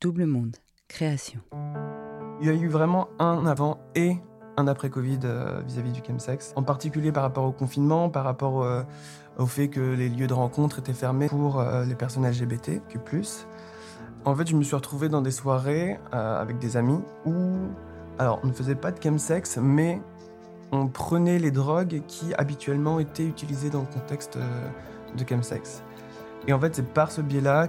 Double Monde, création. Il y a eu vraiment un avant et un après Covid euh, vis-à-vis du chemsex, en particulier par rapport au confinement, par rapport euh, au fait que les lieux de rencontre étaient fermés pour euh, les personnes LGBT, plus. En fait, je me suis retrouvé dans des soirées avec des amis où, alors, on ne faisait pas de chemsex, mais on prenait les drogues qui habituellement étaient utilisées dans le contexte de chemsex. Et en fait, c'est par ce biais-là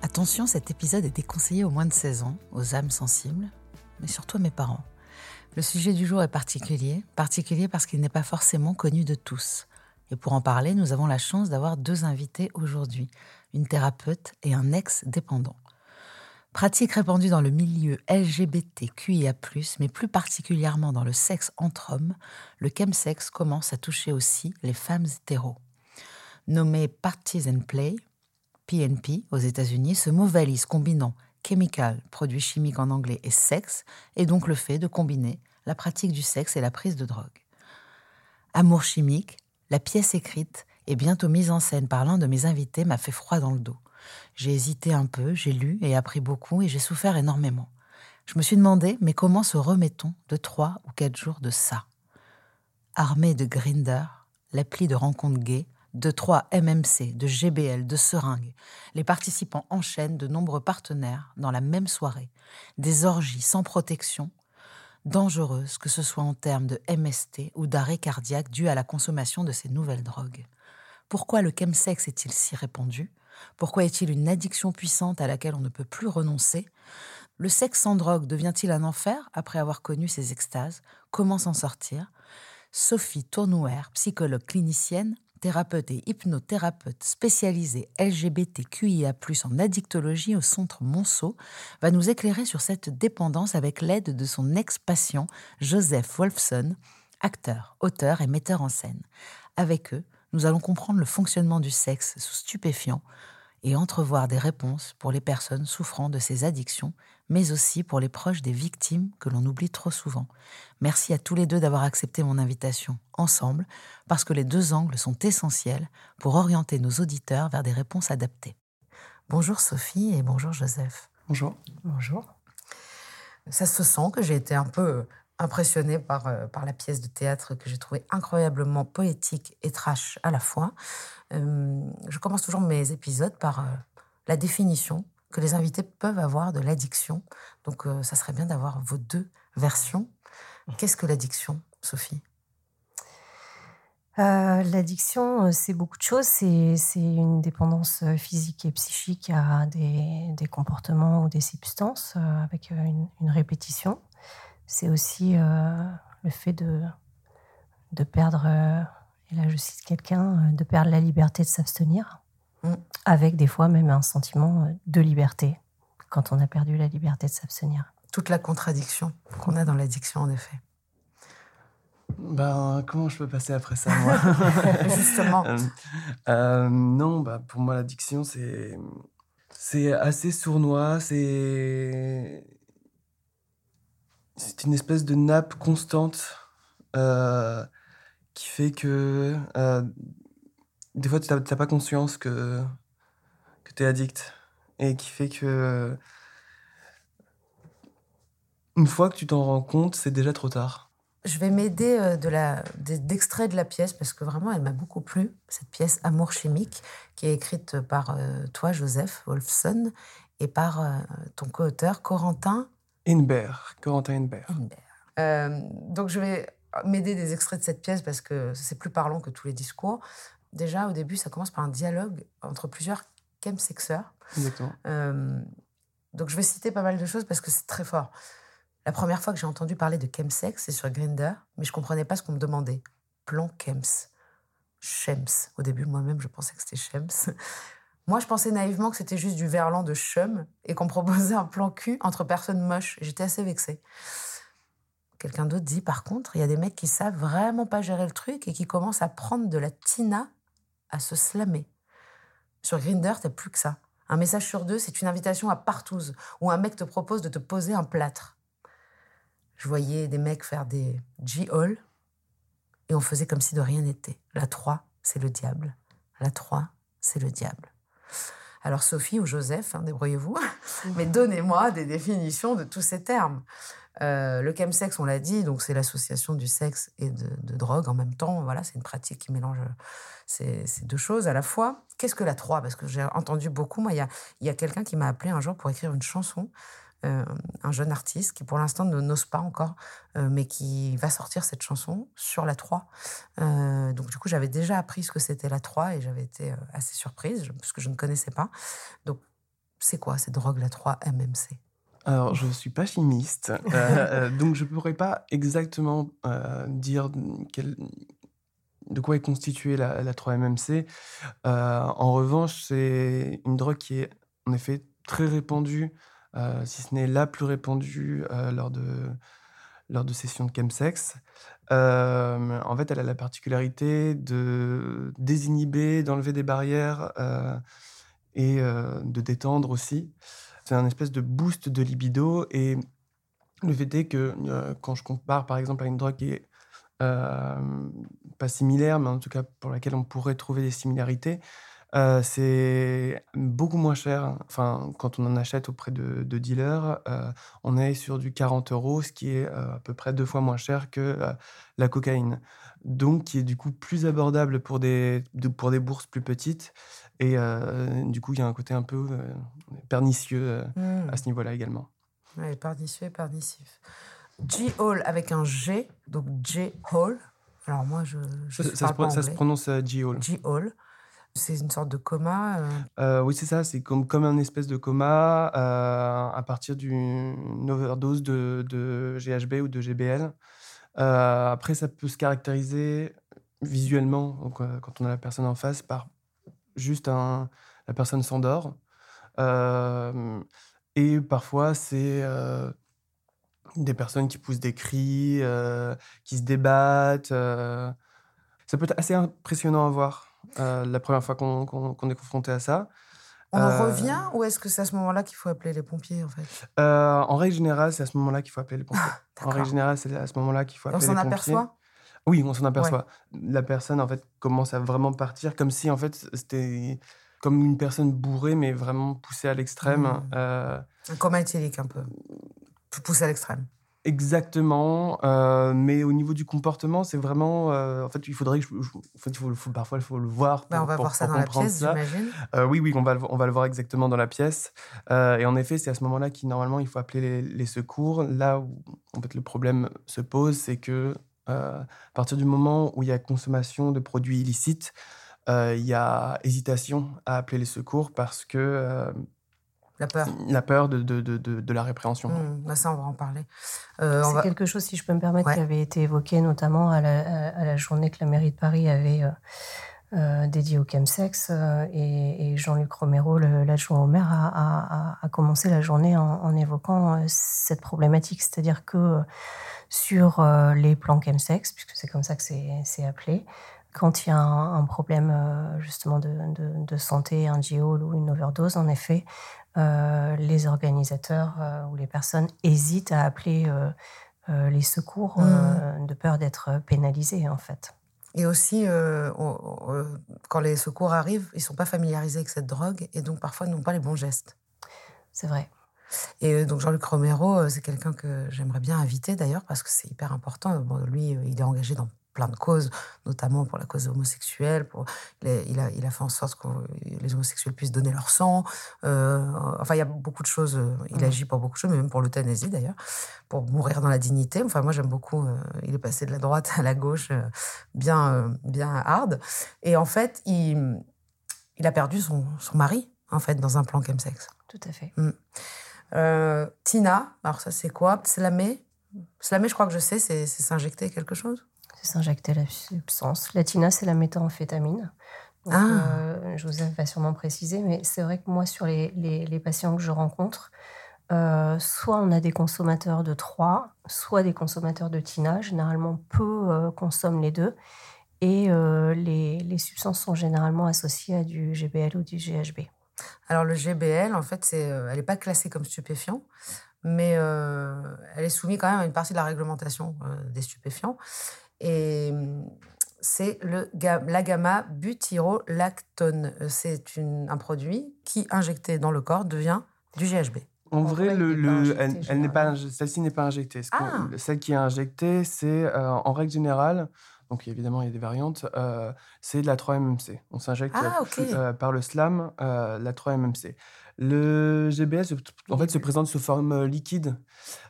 Attention, cet épisode est déconseillé aux moins de 16 ans, aux âmes sensibles, mais surtout à mes parents. Le sujet du jour est particulier, particulier parce qu'il n'est pas forcément connu de tous. Et pour en parler, nous avons la chance d'avoir deux invités aujourd'hui, une thérapeute et un ex-dépendant. Pratique répandue dans le milieu LGBTQIA+, mais plus particulièrement dans le sexe entre hommes, le chemsex commence à toucher aussi les femmes hétéros. Nommé Partisan Play, PNP aux États-Unis, ce mot valise combinant chemical, produit chimique en anglais, et sexe, est donc le fait de combiner la pratique du sexe et la prise de drogue. Amour chimique, la pièce écrite et bientôt mise en scène par l'un de mes invités m'a fait froid dans le dos. J'ai hésité un peu, j'ai lu et appris beaucoup et j'ai souffert énormément. Je me suis demandé, mais comment se remet-on de trois ou quatre jours de ça? Armée de Grinder, l'appli de rencontre gay, de trois MMC, de GBL, de seringues, les participants enchaînent de nombreux partenaires dans la même soirée, des orgies sans protection dangereuse, que ce soit en termes de MST ou d'arrêt cardiaque dû à la consommation de ces nouvelles drogues. Pourquoi le chemsex est-il si répandu? Pourquoi est-il une addiction puissante à laquelle on ne peut plus renoncer? Le sexe sans drogue devient-il un enfer après avoir connu ses extases? Comment s'en sortir? Sophie Tournouer, psychologue clinicienne, thérapeute et hypnothérapeute spécialisée LGBTQIA+, en addictologie au centre Monceau, va nous éclairer sur cette dépendance avec l'aide de son ex-patient Joseph Wolfson, acteur, auteur et metteur en scène. Avec eux, nous allons comprendre le fonctionnement du sexe sous stupéfiant et entrevoir des réponses pour les personnes souffrant de ces addictions, mais aussi pour les proches des victimes que l'on oublie trop souvent. Merci à tous les deux d'avoir accepté mon invitation ensemble, parce que les deux angles sont essentiels pour orienter nos auditeurs vers des réponses adaptées. Bonjour Sophie et bonjour Joseph. Bonjour. Bonjour. Ça se sent que j'ai été un peu impressionnée par, euh, par la pièce de théâtre que j'ai trouvée incroyablement poétique et trash à la fois. Euh, je commence toujours mes épisodes par euh, la définition que les invités peuvent avoir de l'addiction. Donc, ça serait bien d'avoir vos deux versions. Qu'est-ce que l'addiction, Sophie? L'addiction, c'est beaucoup de choses. C'est une dépendance physique et psychique à des, comportements ou des substances avec une, une répétition c'est aussi euh, le fait de, de perdre, euh, et là je cite quelqu'un, euh, de perdre la liberté de s'abstenir. Avec des fois même un sentiment de liberté quand on a perdu la liberté de s'abstenir. Toute la contradiction qu'on a dans l'addiction, en effet. Ben, comment je peux passer après ça, moi? Justement. non, bah, pour moi, l'addiction, c'est, c'est assez sournois. C'est, c'est une espèce de nappe constante qui fait que des fois, tu n'as pas conscience que, que tu es addict. Et qui fait que. Une fois que tu t'en rends compte, c'est déjà trop tard. Je vais m'aider euh, de la, d'extrait de la pièce parce que vraiment, elle m'a beaucoup plu, cette pièce Amour chimique, qui est écrite par euh, toi, Joseph Wolfson, et par euh, ton co-auteur, Corentin. Inbert, Corentin Inbert. donc, je vais m'aider des extraits de cette pièce parce que c'est plus parlant que tous les discours. Déjà, au début, ça commence par un dialogue entre plusieurs chemsexeurs. Exactement. Euh, donc, je vais citer pas mal de choses parce que c'est très fort. La première fois que j'ai entendu parler de chemsex, c'est sur Grinder, mais je comprenais pas ce qu'on me demandait. Plan chems. Chems. Au début, moi-même, je pensais que c'était chems. Moi, je pensais naïvement que c'était juste du verlan de chum et qu'on proposait un plan cul entre personnes moches. J'étais assez vexée. Quelqu'un d'autre dit, par contre, il y a des mecs qui savent vraiment pas gérer le truc et qui commencent à prendre de la tina à se slammer. Sur Grinder, t'as plus que ça. Un message sur deux, c'est une invitation à partouze, où un mec te propose de te poser un plâtre. Je voyais des mecs faire des G-Hall, et on faisait comme si de rien n'était. La 3, c'est le diable. La 3, c'est le diable. Alors Sophie ou Joseph, hein, débrouillez-vous, mais donnez-moi des définitions de tous ces termes. Euh, le chemsex, on l'a dit, donc c'est l'association du sexe et de, drogue en même temps. Voilà, c'est une pratique qui mélange ces, deux choses à la fois. Qu'est-ce que la 3 Parce que j'ai entendu beaucoup. Moi, il y a, quelqu'un qui m'a appelé un jour pour écrire une chanson. Euh, un jeune artiste qui pour l'instant ne n'ose pas encore, euh, mais qui va sortir cette chanson sur la 3. donc du coup, j'avais déjà appris ce que c'était la 3 et j'avais été assez surprise parce que je ne connaissais pas. Donc c'est quoi cette drogue la 3 MMC alors, je ne suis pas chimiste, euh, euh, donc je ne pourrais pas exactement euh, dire de quoi est constituée la, 3-MMC. en revanche, c'est une drogue qui est en effet très répandue, si ce n'est la plus répandue lors, de, lors de sessions de chemsex. en fait, elle a la particularité de désinhiber, d'enlever des barrières et de détendre aussi c'est un espèce de boost de libido. Et le fait est que euh, quand je compare par exemple à une drogue qui est euh, pas similaire, mais en tout cas pour laquelle on pourrait trouver des similarités, euh, c'est beaucoup moins cher. Enfin, quand on en achète auprès de, dealers, on est sur du 40 euros, ce qui est à peu près deux fois moins cher que la cocaïne. Donc, qui est du coup plus abordable pour des, pour des bourses plus petites. Et du coup, il y a un côté un peu pernicieux à ce niveau-là également. Oui, pernicieux et pernicif. G-Hall avec un G, donc J-Hall. Alors moi, je, je ça, se, ça se prononce G-Hall. G-Hall. C'est une sorte de coma Oui, c'est ça. C'est comme, comme un espèce de coma à partir d'une overdose de, de, GHB ou de GBL. après, ça peut se caractériser visuellement, donc, quand on a la personne en face, par juste un, la personne s'endort. Euh, et parfois, c'est euh, des personnes qui poussent des cris, euh, qui se débattent. ça peut être assez impressionnant à voir la première fois qu'on est confronté à ça. On en revient ou est-ce que c'est à ce moment-là qu'il faut appeler les pompiers en fait? En règle générale, c'est à ce moment-là qu'il faut appeler les pompiers. en règle générale, c'est à ce moment-là qu'il faut appeler les pompiers. On s'en aperçoit? Oui, on s'en aperçoit. La personne, en fait, commence à vraiment partir comme si, en fait, c'était comme une personne bourrée, mais vraiment poussée à l'extrême. Mmh. Euh... Un coma éthylique, un peu. Poussé à l'extrême. Exactement, euh, mais au niveau du comportement, c'est vraiment. Euh, en fait, il faudrait que. Je, en fait, il faut, parfois, il faut le voir. Bah, on va voir ça dans la pièce, j'imagine. Euh, oui, oui, on va, le, on va le voir exactement dans la pièce. et en effet, c'est à ce moment-là qu'il normalement il faut appeler les, les, secours. Là où en fait le problème se pose, c'est que à partir du moment où il y a consommation de produits illicites, euh, il y a hésitation à appeler les secours parce que euh, la peur. La peur de, de, de, de la répréhension. Mmh, bah ça, on va en parler. c'est quelque chose, si je peux me permettre, qui avait été évoqué notamment à la, à la, journée que la mairie de Paris avait euh, dédiée au chemsex. et, et Jean-Luc Romero, l'adjoint au maire, a, a, a, commencé la journée en, en évoquant cette problématique. C'est-à-dire que sur euh, les plans chemsex, puisque c'est comme ça que c'est appelé. Quand il y a un, problème euh, justement de, de, santé, un GO ou une overdose, en effet, euh, les organisateurs ou les personnes hésitent à appeler les secours mmh. de peur d'être pénalisés, en fait. Et aussi, quand les secours arrivent, ils ne sont pas familiarisés avec cette drogue et donc parfois n'ont pas les bons gestes. C'est vrai. Et donc Jean-Luc Romero, c'est quelqu'un que j'aimerais bien inviter d'ailleurs parce que c'est hyper important. lui, il est engagé dans plein de causes, notamment pour la cause homosexuelle. Pour, il, a, il, a, fait en sorte que les homosexuels puissent donner leur sang. Euh, enfin, il y a beaucoup de choses. Euh, il mmh. agit pour beaucoup de choses, mais même pour l'euthanasie d'ailleurs, pour mourir dans la dignité. Enfin, moi, j'aime beaucoup. Euh, il est passé de la droite à la gauche, bien, bien hard. Et en fait, il, il a perdu son, son mari, en fait, dans un plan chemsex. Tout à fait. Mmh. Tina, alors ça, c'est quoi? Slamé? Slamé, je crois que je sais, c'est s'injecter quelque chose? C'est s'injecter la substance. La tina, c'est la méthamphétamine. Donc, ah. euh, Joseph va sûrement préciser, mais c'est vrai que moi, sur les, les, patients que je rencontre, euh, soit on a des consommateurs de 3, soit des consommateurs de tina. Généralement, peu euh, consomment les deux. Et les, les, substances sont généralement associées à du GBL ou du GHB. Alors le GBL, en fait, c'est, elle n'est pas classée comme stupéfiant, mais elle est soumise quand même à une partie de la réglementation des stupéfiants. Et c'est le, la gamma butyrolactone. C'est un produit qui, injecté dans le corps, devient du GHB. En, vrai, le, elle, n'est pas, celle-ci n'est pas injectée. Ah. Celle qui est injectée, c'est euh, en règle générale, donc évidemment il y a des variantes, euh, c'est de la 3-MMC. On s'injecte ah, euh, par le SLAM la 3-MMC. Le GBL, en fait, se présente sous forme euh, liquide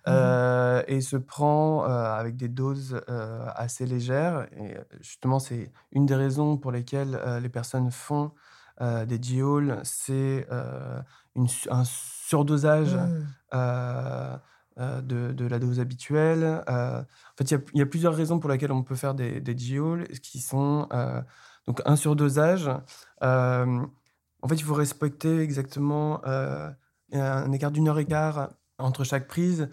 mmh euh, et se prend euh, avec des doses assez légères. Et justement, c'est une des raisons pour lesquelles les personnes font des dioles, c'est un surdosage mmh. de, la dose habituelle. en fait, il y, a plusieurs raisons pour lesquelles on peut faire des, des qui sont donc un surdosage. En fait, il faut respecter exactement euh, un écart d'une heure et quart entre chaque prise.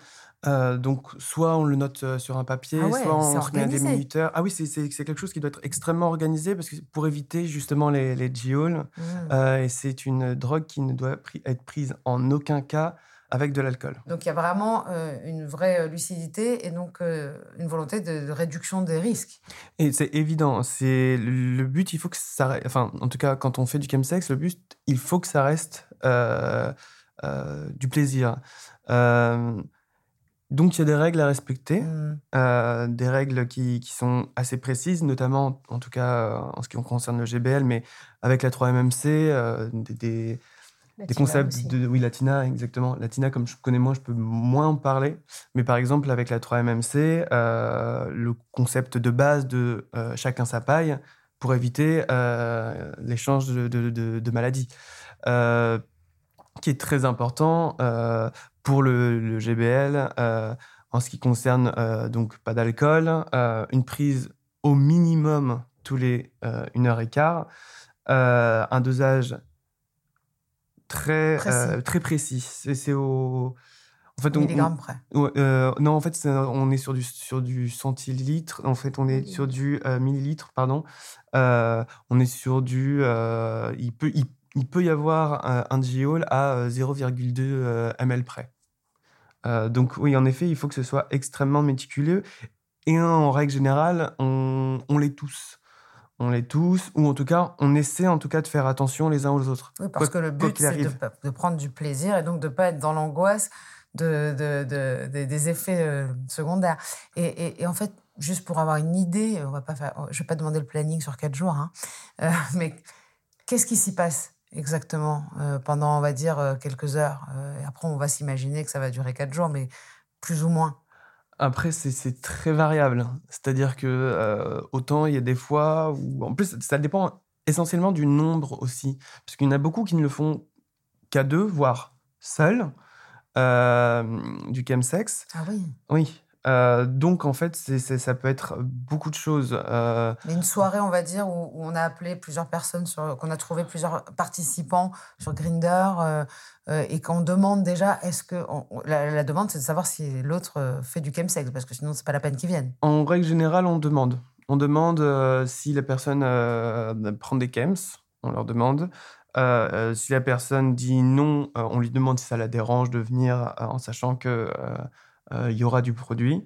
Euh, donc, soit on le note euh, sur un papier, ah soit on se met à des minuteurs. Ah oui, c'est quelque chose qui doit être extrêmement organisé parce que pour éviter justement les, les mmh. et c'est une drogue qui ne doit être prise en aucun cas avec de l'alcool. Donc il y a vraiment euh, une vraie euh, lucidité et donc euh, une volonté de, réduction des risques. Et c'est évident, c'est le but, il faut que ça enfin en tout cas quand on fait du chemsex, le but, il faut que ça reste du plaisir. donc il y a des règles à respecter, mmh. des règles qui, qui, sont assez précises, notamment en tout cas en ce qui concerne le GBL, mais avec la 3MMC, des des concepts de oui Latina exactement. Latina comme je connais moins je peux moins en parler. Mais par exemple avec la 3MMC euh, le concept de base de euh, chacun sa paille pour éviter euh, l'échange de, de, maladies. Qui est très important pour le, GBL en ce qui concerne donc pas d'alcool une prise au minimum tous les une heure et quart un dosage très précis. Euh, très précis. C'est au. En fait, on, près. Euh, non, en fait, on est sur du, sur du centilitre. En fait, on est sur du euh, millilitre, pardon. on est sur du. il, peut, il, peut y avoir un, un à 0,2 ml près. donc, oui, en effet, il faut que ce soit extrêmement méticuleux. Et en règle générale, on, on l'est tous on l'est tous, ou en tout cas, on essaie en tout cas de faire attention les uns aux autres. Oui, parce que le but, c'est de, prendre du plaisir et donc de ne pas être dans l'angoisse de, des effets euh, secondaires. Et, en fait, juste pour avoir une idée, on va pas faire, je ne vais pas demander le planning sur quatre jours, hein, euh, mais qu'est-ce qui s'y passe exactement euh, pendant, on va dire, quelques heures et Après, on va s'imaginer que ça va durer quatre jours, mais plus ou moins. Après, c'est très variable. C'est-à-dire que euh, autant il y a des fois où. En plus, ça dépend essentiellement du nombre aussi. Parce qu'il y en a beaucoup qui ne le font qu'à deux, voire seuls, euh, du chemsex. Ah oui Oui. Euh, donc, en fait, ça peut être beaucoup de choses. Euh... une soirée, on va dire, où, on a appelé plusieurs personnes, qu'on a trouvé plusieurs participants sur Grinder, euh, euh, et qu'on demande déjà, est-ce que. la, demande, c'est de savoir si l'autre fait du chemsex, parce que sinon, c'est pas la peine qu'ils viennent. En règle générale, on demande. On demande si la personne prend des chems, on leur demande. si la personne dit non, on lui demande si ça la dérange de venir en sachant que il y aura du produit.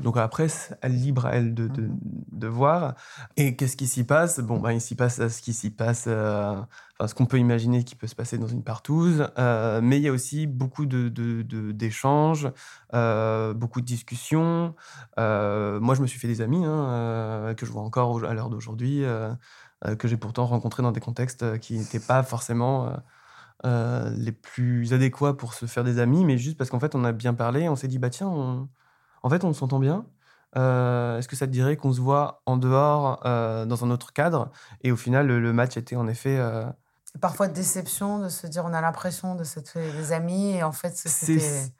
Donc après, elle libre à elle de, de, Mmh de voir. Et qu'est-ce qui s'y passe? Bon, ben, il s'y passe ce qui s'y passe, euh, enfin, ce qu'on peut imaginer qui peut se passer dans une partouze. Euh, mais il y a aussi beaucoup de, de- d'échanges, euh, beaucoup de discussions. Euh, moi, je me suis fait des amis hein, euh, que je vois encore à l'heure d'aujourd'hui, euh, euh, que j'ai pourtant rencontrés dans des contextes euh, qui n'étaient pas forcément euh, les plus adéquats pour se faire des amis, mais juste parce qu'en fait, on a bien parlé, on s'est dit, bah tiens, on- en fait, on s'entend bien. Euh, Est-ce que ça te dirait qu'on se voit en dehors, euh, dans un autre cadre? Et au final, le, le match était en effet. parfois de déception de se dire on a l'impression de s'être fait des amis et en fait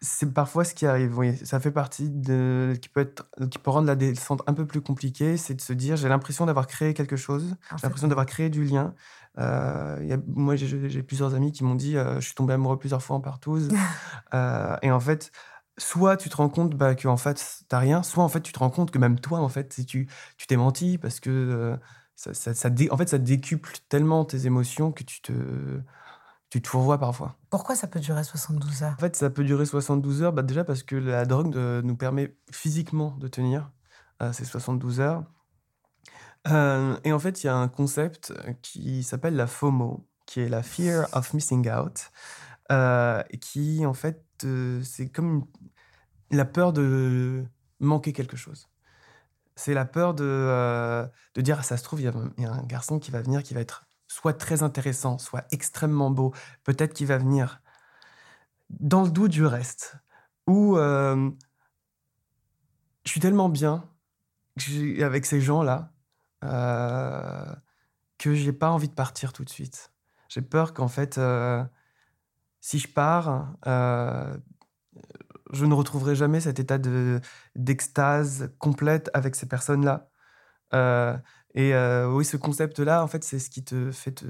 c'est parfois ce qui arrive, oui. Ça fait partie de. qui peut, être, qui peut rendre la descente un peu plus compliquée, c'est de se dire j'ai l'impression d'avoir créé quelque chose, j'ai l'impression d'avoir créé du lien. Euh, il y a- moi, j'ai- plusieurs amis qui m'ont dit euh, je suis tombé amoureux plusieurs fois en partouze. Euh, et en fait, soit tu te rends compte bah, que en fait t'as rien, soit en fait tu te rends compte que même toi en fait si tu tu t'es menti parce que euh, ça, ça- ça dé- en fait ça décuple tellement tes émotions que tu te tu te fourvoies parfois. Pourquoi ça peut durer 72 heures? En fait, ça peut durer 72 heures, bah, déjà parce que la drogue nous permet physiquement de tenir ces 72 heures. Euh, et en fait, il y a un concept euh, qui s'appelle la FOMO, qui est la Fear of Missing Out, euh, qui, en fait, c'est comme la peur de manquer quelque chose. C'est la peur de, de dire, ça se trouve, il y, a, un garçon qui va venir, qui va être soit très intéressant, soit extrêmement beau, peut-être qu'il va venir dans le doute du reste, où je suis tellement bien avec ces gens-là euh, que j'ai pas envie de partir tout de suite. J'ai peur qu'en fait, euh, si je pars, euh, je ne retrouverai jamais cet état de d'extase complète avec ces personnes-là. Euh, et oui, ce concept-là, en fait, c'est ce qui te fait te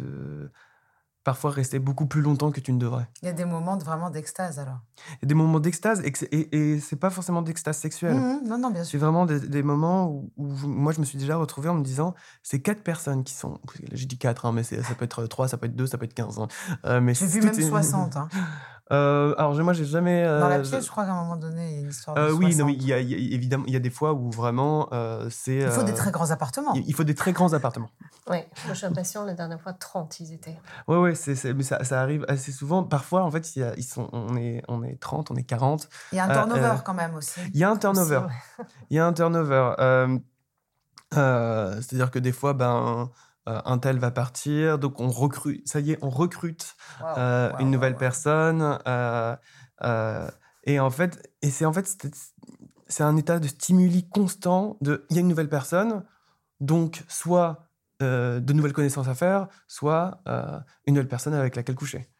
parfois rester beaucoup plus longtemps que tu ne devrais. Il y a des moments de, vraiment d'extase alors. Il y a des moments d'extase et, c'est- et, et c'est pas forcément d'extase sexuelle. Mhm, non, non, bien C'est sûr. vraiment des, des moments où, moi je me suis déjà retrouvé en me disant c'est quatre personnes qui sont. J'ai dit quatre, hein, mais c'est- ça peut être trois, ça peut être deux, ça peut être quinze. hein. Euh, mais J'ai c'est- vu même est- 60. hein. Euh, alors moi j'ai jamais. Dans la euh, pièce, je crois qu'à un moment donné, il y a une histoire de euh, 60. oui, non, mais il y a, il y a- évidemment il y a des fois où vraiment euh, c'est. Il faut des euh, très grands appartements. il faut des très grands appartements. Oui, moi j'ai l'impression, la dernière fois, 30 ils étaient. C'est, c'est- mais ça, ça arrive assez souvent. Parfois, en fait, il y a- ils sont, on, est, on est 30, on est 40. Il y a un Euh, turnover euh, quand même aussi. Il y a un turnover. Il y a un turnover. Euh, euh, c'est-à-dire que des fois, ben, euh, un tel va partir, donc on recrute. Ça y est, on recrute euh, une nouvelle personne. euh, et en fait, et c'est en fait, c'est, un état de stimuli constant. De, il y a une nouvelle personne, donc soit de nouvelles connaissances à faire, soit une nouvelle personne avec laquelle coucher.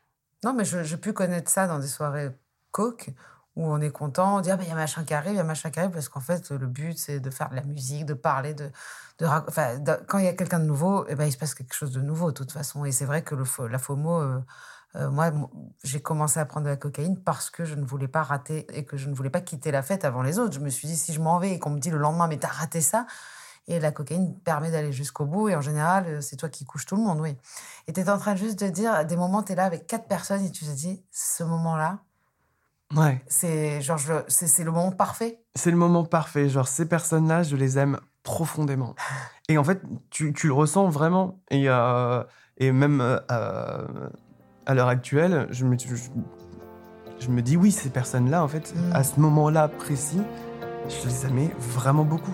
Non, mais je- j'ai pu connaître ça dans des soirées coke où on est content, on dit ah ben il y a machin qui arrive, il y a machin qui arrive parce qu'en fait le but c'est de faire de la musique, de parler, de, de enfin quand il y a quelqu'un de nouveau, eh ben il se passe quelque chose de nouveau de toute façon et c'est vrai que le la FOMO, euh, euh, moi j'ai commencé à prendre de la cocaïne parce que je ne voulais pas rater et que je ne voulais pas quitter la fête avant les autres. Je me suis dit si je m'en vais et qu'on me dit le lendemain mais t'as raté ça. Et la cocaïne permet d'aller jusqu'au bout. Et en général, euh, c'est toi qui couches tout le monde, oui. Et tu en train juste de dire, à des moments, tu es là avec quatre personnes et tu te dis, ce moment-là, Ouais. c'est genre, c'est c'est le moment parfait. C'est le moment parfait. Genre, ces personnes-là, je les aime profondément. Et en fait, tu, tu le ressens vraiment. Et, euh, et même euh, euh, à l'heure actuelle, je me, je, je me dis, oui, ces personnes-là, en fait, Mm. à ce moment-là précis, je les aimais vraiment beaucoup.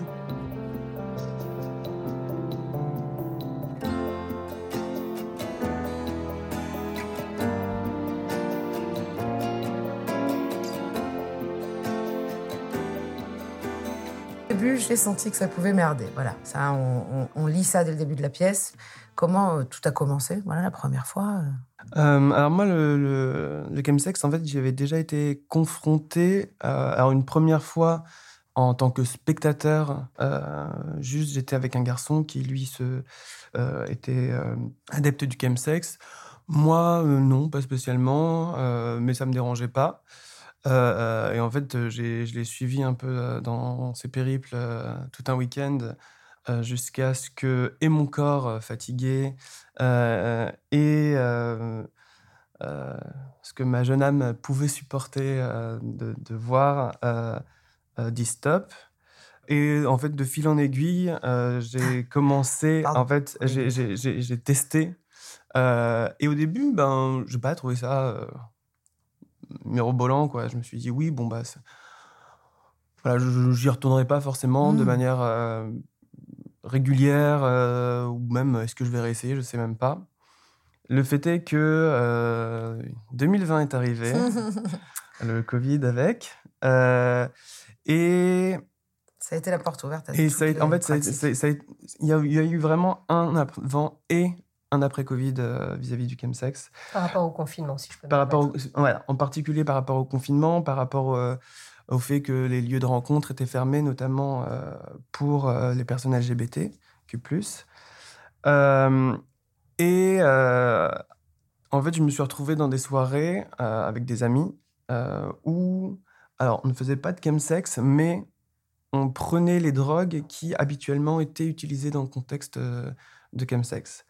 Début, j'ai senti que ça pouvait merder. Voilà, ça, on, lit ça dès le début de la pièce. Comment euh, tout a commencé? Voilà, la première fois. euh. Euh, alors moi, le, le, le chemsex, en fait, j'y avais déjà été confronté. alors une première fois en tant que spectateur, juste j'étais avec un garçon qui lui se était adepte du chemsex. Moi, non, pas spécialement, mais ça me dérangeait pas. Euh, euh, et en fait, euh, je l'ai suivi un peu dans ses périples tout un week-end jusqu'à ce que et mon corps fatigué et, ce que ma jeune âme pouvait supporter de, de, voir, dit stop. Et en fait, de fil en aiguille, j'ai commencé, en fait, j'ai testé. et au début, ben, je n'ai pas trouvé ça mirobolant, quoi. Je me suis dit, oui, bon, bah, voilà, j'y retournerai pas forcément de mmh. manière régulière, ou même, est-ce que je vais réessayer, je sais même pas. Le fait est que 2020 est arrivé, le Covid avec, et ça a été la porte ouverte. À et ça en fait, il y, a eu vraiment un avant et un après Covid euh, vis-à-vis du chemsex. Par rapport au confinement, si je peux. Par rapport, en particulier par rapport au confinement, par rapport euh, au fait que les lieux de rencontre étaient fermés, notamment euh, pour les personnes LGBT, que plus. et en fait, je me suis retrouvé dans des soirées avec des amis où, alors, on ne faisait pas de chemsex, mais on prenait les drogues qui habituellement étaient utilisées dans le contexte euh, de chemsex.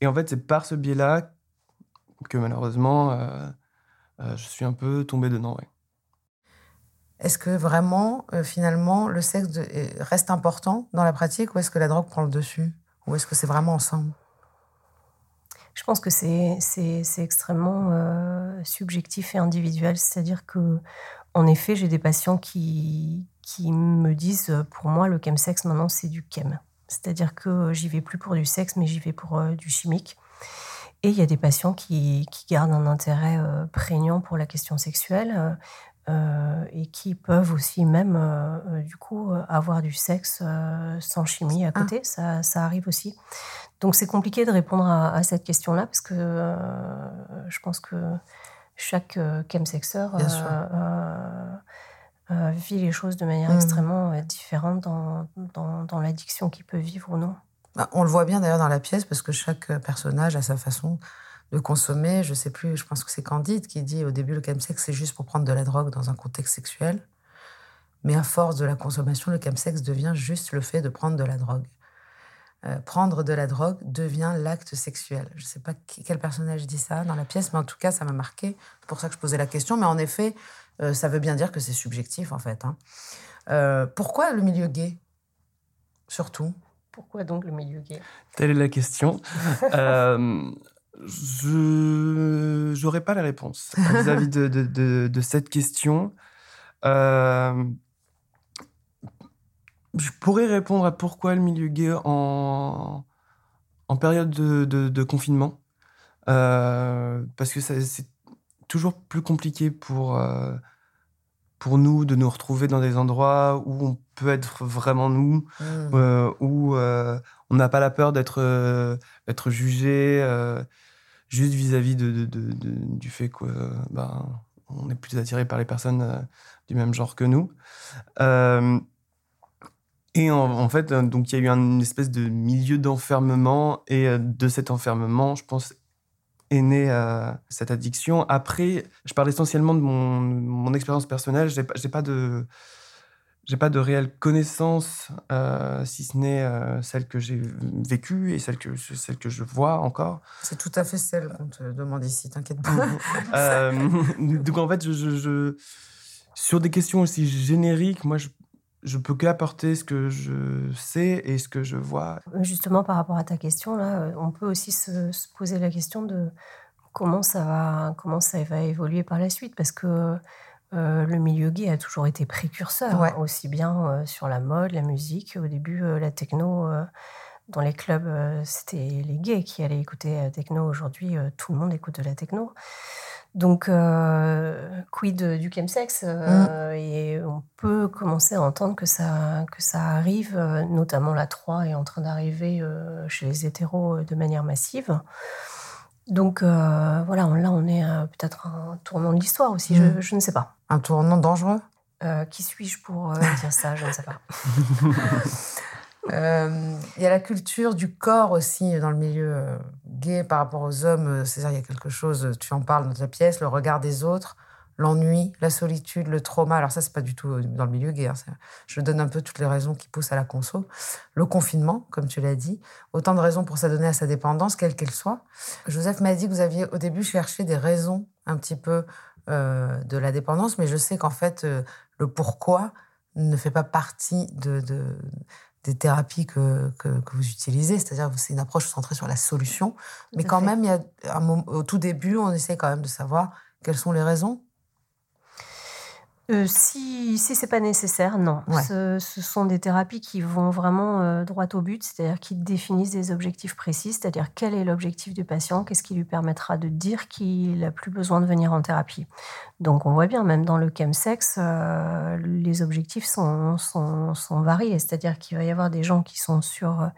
Et en fait, c'est par ce biais-là que malheureusement, euh, euh, je suis un peu tombé dedans. Est-ce que vraiment, finalement, le sexe reste important dans la pratique ou est-ce que la drogue prend le dessus Ou est-ce que c'est vraiment ensemble? Je pense que c'est extrêmement subjectif et individuel. C'est-à-dire que, en effet, j'ai des patients qui, qui me disent, euh, pour moi, le chemsex, maintenant, c'est du chem. C'est-à-dire que euh, j'y vais plus pour du sexe, mais j'y vais pour euh, du chimique. Et il y a des patients qui, qui gardent un intérêt prégnant pour la question sexuelle et qui peuvent aussi même, du coup, avoir du sexe sans chimie à ah. côté. Ça, ça, arrive aussi. Donc c'est compliqué de répondre à, à cette question-là parce que je pense que chaque chemsexeur euh, vit les choses de manière mmh. extrêmement euh, différente dans, dans, l'addiction qu'il peut vivre ou non. Bah, on le voit bien d'ailleurs dans la pièce parce que chaque personnage a sa façon de consommer. Je sais plus, je pense que c'est Candide qui dit au début le chemsex c'est juste pour prendre de la drogue dans un contexte sexuel. Mais à force de la consommation, le chemsex devient juste le fait de prendre de la drogue. Euh, prendre de la drogue devient l'acte sexuel. Je ne sais pas quel personnage dit ça dans la pièce, mais en tout cas, ça m'a marqué. C'est pour ça que je posais la question. Mais en effet, euh, ça veut bien dire que c'est subjectif, en fait. Hein. Euh, pourquoi le milieu gay, surtout? Pourquoi donc le milieu gay? Telle est la question. euh, je n'aurais pas la réponse vis-à-vis de, de, de, cette question. Euh, je pourrais répondre à pourquoi le milieu gay en, en période de, de confinement. parce que c'est toujours plus compliqué pour, euh, pour nous de nous retrouver dans des endroits où on peut être vraiment nous, mmh. euh, où euh, on n'a pas la peur d'être d'être jugé juste vis-à-vis de, de, du fait qu'on ben, on est plus attiré par les personnes du même genre que nous. et en, en, fait, donc il y a eu une espèce de milieu d'enfermement et de cet enfermement, je pense est née euh, cette addiction. Après, je parle essentiellement de mon, mon expérience personnelle. Je n'ai pas de j'ai pas de réelle connaissance, euh, si ce n'est euh, celle que j'ai vécue et celle que, celle que je vois encore. C'est tout à fait celle qu'on te demande ici, t'inquiète pas. donc en fait, je, je, sur des questions aussi génériques, moi, je, je peux qu'apporter ce que je sais et ce que je vois. Justement, par rapport à ta question, là, euh, on peut aussi se, poser la question de comment ça va, comment ça va évoluer par la suite, parce que euh, le milieu gay a toujours été précurseur, hein, aussi bien euh, sur la mode, la musique. Au début, la techno, dans les clubs, c'était les gays qui allaient écouter techno. Aujourd'hui, tout le monde écoute de la techno. Donc, euh, quid du chemsex euh, mm. Et on peut commencer à entendre que ça, que ça arrive, euh, notamment la 3 est en train d'arriver chez les hétéros de manière massive. Donc voilà, là on est peut-être un tournant de l'histoire aussi, je, mm. je, ne sais pas. Un tournant dangereux? Qui suis-je pour dire ça? Je ne sais pas. Euh, il y a la culture du corps aussi dans le milieu euh, gay par rapport aux hommes. Euh, C'est-à-dire, il y a quelque chose, tu en parles dans ta pièce, le regard des autres, l'ennui, la solitude, le trauma. Alors ça, c'est pas du tout dans le milieu gay. Hein, je donne un peu toutes les raisons qui poussent à la conso. Le confinement, comme tu l'as dit. Autant de raisons pour s'adonner à sa dépendance, quelle qu'elle soit. Joseph m'a dit que vous aviez au début cherché des raisons un petit peu de la dépendance, mais je sais qu'en fait, le pourquoi ne fait pas partie de, des thérapies que, que, vous utilisez. C'est-à-dire que c'est une approche centrée sur la solution. mais quand même, il y a un au tout début, on essaie quand même de savoir quelles sont les raisons euh, si si c'est pas nécessaire, non. Ce, sont des thérapies qui vont vraiment euh, droit au but, c'est-à-dire qui définissent des objectifs précis, c'est-à-dire quel est l'objectif du patient, qu'est-ce qui lui permettra de dire qu'il n'a plus besoin de venir en thérapie. Donc on voit bien, même dans le chemsex, euh, les objectifs sont, sont, sont variés, c'est-à-dire qu'il va y avoir des gens qui sont sur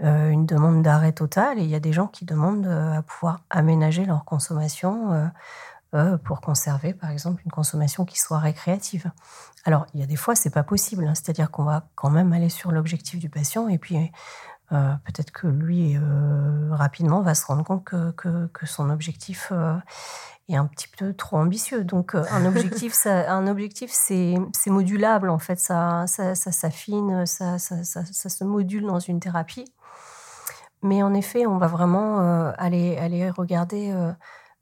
une demande d'arrêt total et il y a des gens qui demandent à pouvoir aménager leur consommation euh, pour conserver, par exemple, une consommation qui soit récréative. Alors, il y a des fois, c'est pas possible. Hein. C'est-à-dire qu'on va quand même aller sur l'objectif du patient et puis euh, peut-être que lui, euh, rapidement, va se rendre compte que, que, son objectif est un petit peu trop ambitieux. Donc, un objectif, un objectif c'est, modulable, en fait. Ça, ça, ça s'affine, ça, ça, se module dans une thérapie. Mais en effet, on va vraiment aller, aller regarder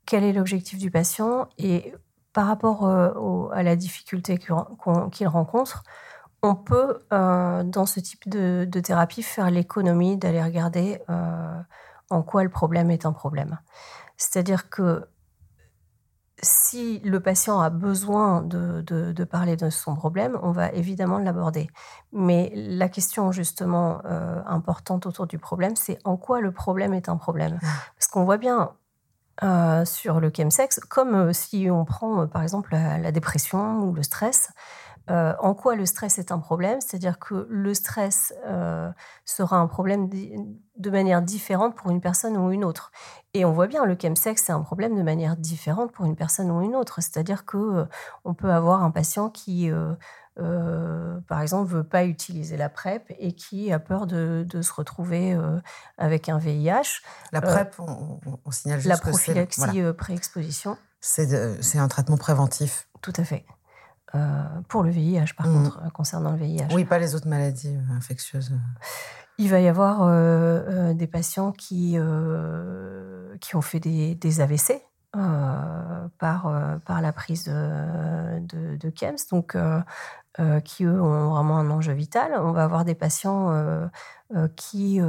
quel est l'objectif du patient et par rapport euh, à la difficulté qu'il rencontre, on peut, euh, dans ce type de, thérapie, faire l'économie d'aller regarder euh, en quoi le problème est un problème. C'est-à-dire que si le patient a besoin de, de, parler de son problème, on va évidemment l'aborder. Mais la question justement importante autour du problème, c'est en quoi le problème est un problème? Ah. Parce qu'on voit bien, euh, sur le chemsex, comme euh, si on prend euh, par exemple la, dépression ou le stress. en quoi le stress est un problème? C'est-à-dire que le stress sera un problème de manière différente pour une personne ou une autre. Et on voit bien, le chemsex, c'est un problème de manière différente pour une personne ou une autre. C'est-à-dire que on peut avoir un patient qui euh, par exemple, veut pas utiliser la PrEP et qui a peur de, se retrouver euh, avec un VIH. La euh, PrEP, on, signale juste La prophylaxie pré-exposition. C'est un traitement préventif. Tout à fait. pour le VIH, par mmh. contre, concernant le VIH. Oui, pas les autres maladies infectieuses. Il va y avoir des patients qui, qui ont fait des, des AVC, par, par la prise de, KEMS. Donc, euh, qui, eux, ont vraiment un enjeu vital. On va avoir des patients euh, euh, qui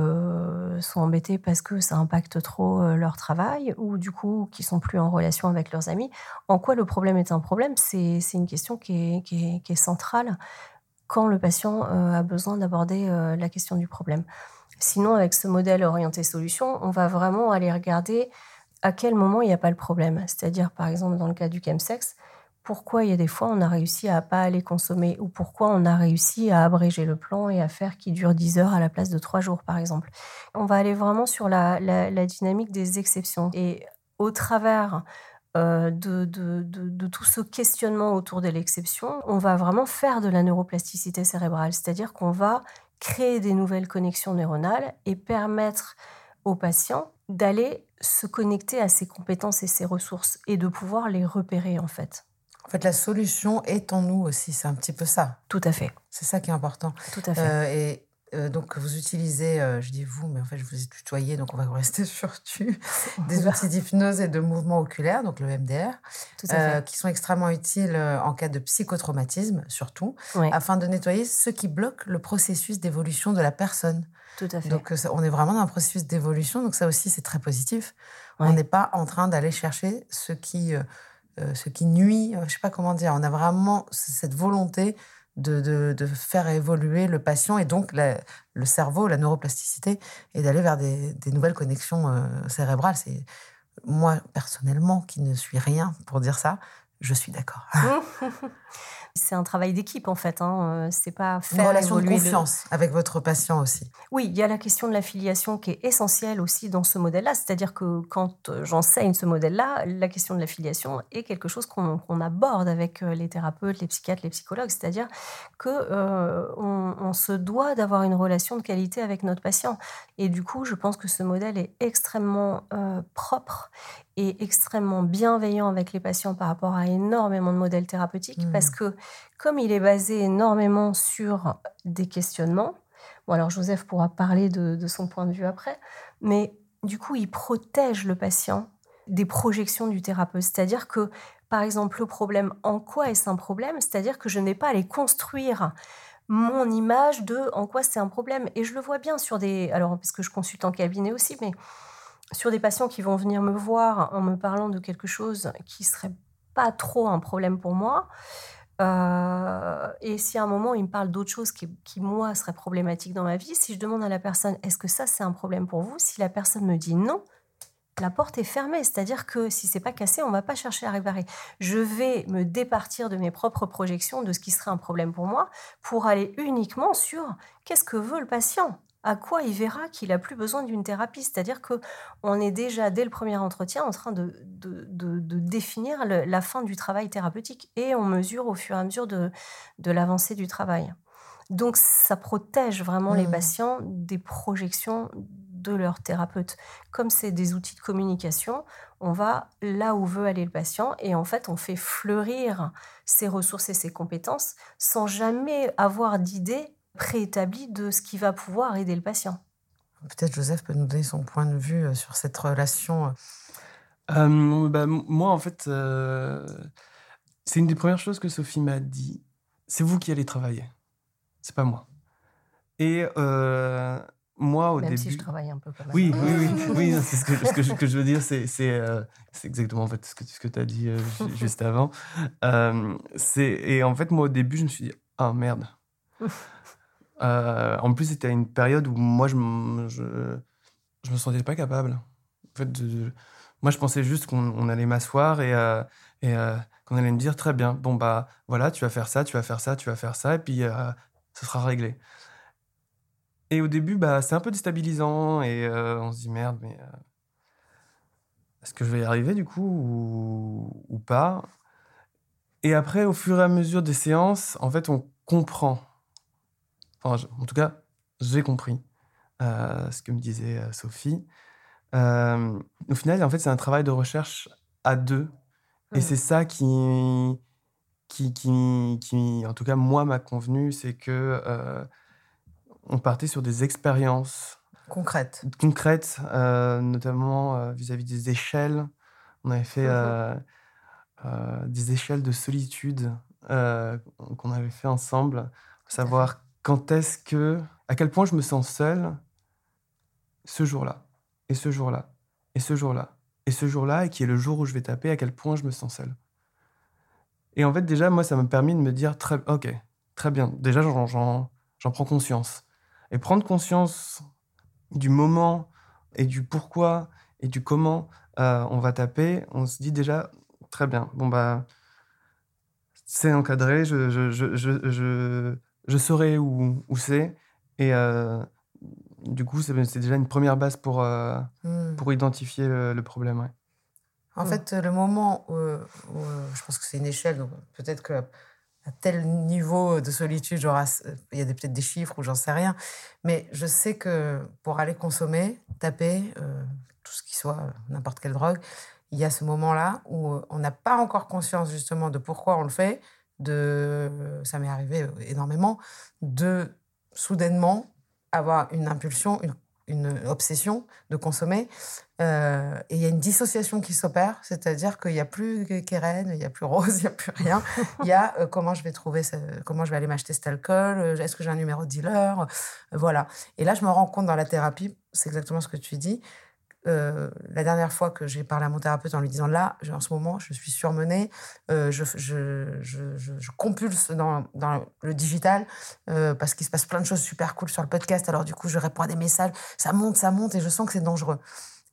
sont embêtés parce que ça impacte trop leur travail ou du coup qui sont plus en relation avec leurs amis. En quoi le problème est un problème? C'est une question qui est, qui, est, centrale quand le patient a besoin d'aborder la question du problème. Sinon, avec ce modèle orienté solution, on va vraiment aller regarder à quel moment il n'y a pas le problème? C'est-à-dire, par exemple, dans le cas du chemsex, pourquoi il y a des fois on a réussi à pas aller consommer? Ou pourquoi on a réussi à abréger le plan et à faire qu'il dure 10 heures à la place de 3 jours par exemple? On va aller vraiment sur la, dynamique des exceptions et au travers euh, de, de, tout ce questionnement autour de l'exception, on va vraiment faire de la neuroplasticité cérébrale, c'est-à-dire qu'on va créer des nouvelles connexions neuronales et permettre aux patients d'aller se connecter à ses compétences et ses ressources et de pouvoir les repérer en fait. En fait, la solution est en nous aussi, c'est un petit peu ça. Tout à fait. C'est ça qui est important. Tout à fait. Euh, et euh, donc, vous utilisez, euh, je dis vous, mais en fait, je vous ai tutoyé, donc on va rester sur tu, des outils d'hypnose et de mouvement oculaire, donc le MDR, Tout à fait. qui sont extrêmement utiles en cas de psychotraumatisme, surtout, afin de nettoyer ce qui bloque le processus d'évolution de la personne. Tout à fait. Donc, on est vraiment dans un processus d'évolution, donc ça aussi, c'est très positif. On n'est pas en train d'aller chercher ce qui euh, ce qui nuit, euh, je ne sais pas comment dire. On a vraiment cette volonté de, faire évoluer le patient et donc le cerveau, la neuroplasticité, et d'aller vers des, nouvelles connexions euh, cérébrales. C'est moi personnellement qui ne suis rien pour dire ça, je suis d'accord. C'est un travail d'équipe en fait. Hein. Euh, c'est pas faire une relation de confiance avec votre patient aussi. Oui, il y a la question de l'affiliation qui est essentielle aussi dans ce modèle-là. C'est-à-dire que quand euh, j'enseigne ce modèle-là, la question de l'affiliation est quelque chose qu'on aborde avec euh, les thérapeutes, les psychiatres, les psychologues. C'est-à-dire que on, se doit d'avoir une relation de qualité avec notre patient. Et du coup, je pense que ce modèle est extrêmement propre est extrêmement bienveillant avec les patients par rapport à énormément de modèles thérapeutiques, mmh. parce que comme il est basé énormément sur des questionnements, bon alors Joseph pourra parler de son point de vue après, mais du coup il protège le patient des projections du thérapeute. C'est-à-dire que, par exemple, le problème, en quoi est-ce un problème? C'est-à-dire que je n'ai pas à aller construire mon image de en quoi c'est un problème. Et je le vois bien sur des... Alors, parce que je consulte en cabinet aussi, mais sur des patients qui vont venir me voir en me parlant de quelque chose qui serait pas trop un problème pour moi. Euh, et si à un moment il me parle d'autre chose qui, qui, moi, serait problématique dans ma vie, si je demande à la personne est-ce que ça c'est un problème pour vous, si la personne me dit non, la porte est fermée, c'est-à-dire que si c'est pas cassé, on va pas chercher à réparer. Je vais me départir de mes propres projections de ce qui serait un problème pour moi pour aller uniquement sur qu'est-ce que veut le patient à quoi il verra qu'il a plus besoin d'une thérapie. C'est-à-dire que on est déjà dès le premier entretien en train de, définir la fin du travail thérapeutique et on mesure au fur et à mesure de, l'avancée du travail. Donc ça protège vraiment les mmh. patients des projections de leur thérapeute. Comme c'est des outils de communication, on va là où veut aller le patient et en fait on fait fleurir ses ressources et ses compétences sans jamais avoir d'idée préétablie de ce qui va pouvoir aider le patient. Peut-être Joseph peut nous donner son point de vue euh, sur cette relation. Euh, bah, moi en fait, euh, c'est une des premières choses que Sophie m'a dit. C'est vous qui allez travailler, c'est pas moi. Et moi, au Même début. si je travaille un peu comme Oui, oui, oui, oui c'est ce, que, ce, que, je veux dire, c'est euh, exactement en fait, ce que, ce que tu as dit euh, juste avant. Euh, et en fait, moi, au début, je me suis dit, ah merde. En plus, c'était une période où moi, je, je, je me sentais pas capable. En fait, moi, je pensais juste qu'on allait m'asseoir et, et qu'on allait me dire, très bien, bon, bah voilà, tu vas faire ça, tu vas faire ça, tu vas faire ça, et puis ce sera réglé. Et au début, bah, c'est un peu déstabilisant et euh, on se dit merde, mais euh, est-ce que je vais y arriver du coup ou, pas? Et après, au fur et à mesure des séances, en fait, on comprend. En tout cas, j'ai compris euh, ce que me disait Sophie. au final, en fait, c'est un travail de recherche à deux. Et mmh. c'est ça qui, qui, qui, qui, en tout cas, moi, m'a convenu, c'est que on partait sur des expériences concrètes, concrètes euh, notamment euh, vis-à-vis des échelles. On avait fait mmh euh, des échelles de solitude qu'on avait fait ensemble, savoir quand est-ce que, à quel point je me sens seul ce jour-là, et ce jour-là, et ce jour-là, et ce jour-là, et qui est le jour où je vais taper, à quel point je me sens seul. Et en fait, déjà, moi, ça m'a permis de me dire, très, ok, très bien, déjà, j'en prends conscience. Et prendre conscience du moment et du pourquoi et du comment euh, on va taper, on se dit déjà, très bien, bon bah, c'est encadré, je, je, je, je, je saurai où, où c'est. Et euh, du coup, c'est déjà une première base pour, euh, hmm. pour identifier le, problème. En fait, le moment où, où je pense que c'est une échelle, donc peut-être que à tel niveau de solitude, genre, il y a peut-être des chiffres ou j'en sais rien, mais je sais que pour aller consommer, taper, euh, tout ce qui soit n'importe quelle drogue, il y a ce moment-là où on n'a pas encore conscience justement de pourquoi on le fait, de, ça m'est arrivé énormément, de soudainement avoir une impulsion, une obsession de consommer. Euh, et il y a une dissociation qui s'opère, c'est-à-dire qu'il n'y a plus Keren, il n'y a plus Rose, il n'y a plus rien. Il y a euh, comment je vais trouver, comment je vais aller m'acheter cet alcool, euh, est-ce que j'ai un numéro de dealer, voilà. Et là, je me rends compte dans la thérapie, c'est exactement ce que tu dis, euh, la dernière fois que j'ai parlé à mon thérapeute en lui disant là, en ce moment, je suis surmenée, euh, je, compulse dans, dans le digital euh, parce qu'il se passe plein de choses super cool sur le podcast. Alors, du coup, je réponds à des messages, ça monte, ça monte et je sens que c'est dangereux.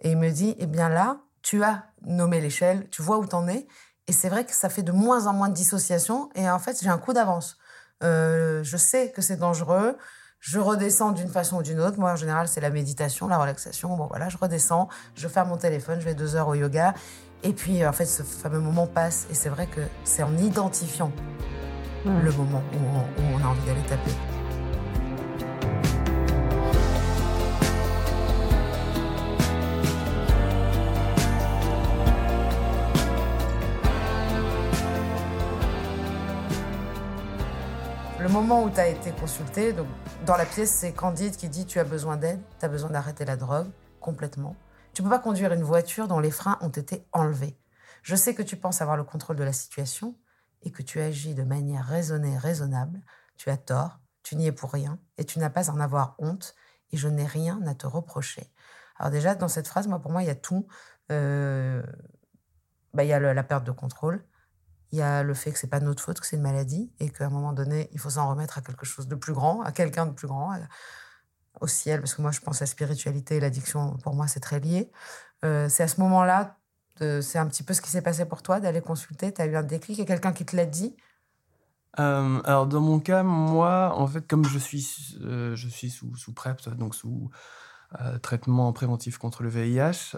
Et il me dit eh bien là, tu as nommé l'échelle, tu vois où t'en es. Et c'est vrai que ça fait de moins en moins de dissociation. Et en fait, j'ai un coup d'avance. je sais que c'est dangereux je redescends d'une façon ou d'une autre. Moi, en général, c'est la méditation, la relaxation. Bon, voilà, je redescends, je ferme mon téléphone, je vais deux heures au yoga. Et puis, euh, en fait, ce fameux moment passe. Et c'est vrai que c'est en identifiant le moment où on, a envie d'aller taper. Le moment où tu été consulté, donc dans la pièce, c'est Candide qui dit tu as besoin d'aide, tu as besoin d'arrêter la drogue complètement. Tu peux pas conduire une voiture dont les freins ont été enlevés. Je sais que tu penses avoir le contrôle de la situation et que tu agis de manière raisonnée, raisonnable. Tu as tort, tu n'y es pour rien et tu n'as pas à en avoir honte et je n'ai rien à te reprocher. Alors déjà, dans cette phrase, moi, pour moi, il y a tout. Euh, bah, il y a la perte de contrôle, il y a le fait que c'est pas notre faute, que c'est une maladie et qu'à un moment donné, il faut s'en remettre à quelque chose de plus grand, à quelqu'un de plus grand, au ciel, parce que moi, je pense à la spiritualité et l'addiction, pour moi, c'est très lié. Euh, c'est à ce moment-là, c'est un petit peu ce qui s'est passé pour toi, d'aller consulter. Tu as eu un déclic et quelqu'un qui te l'a dit? Euh, alors dans mon cas, moi, en fait, comme je suis, euh, je suis sous, sous PrEP, donc sous traitement préventif contre le VIH,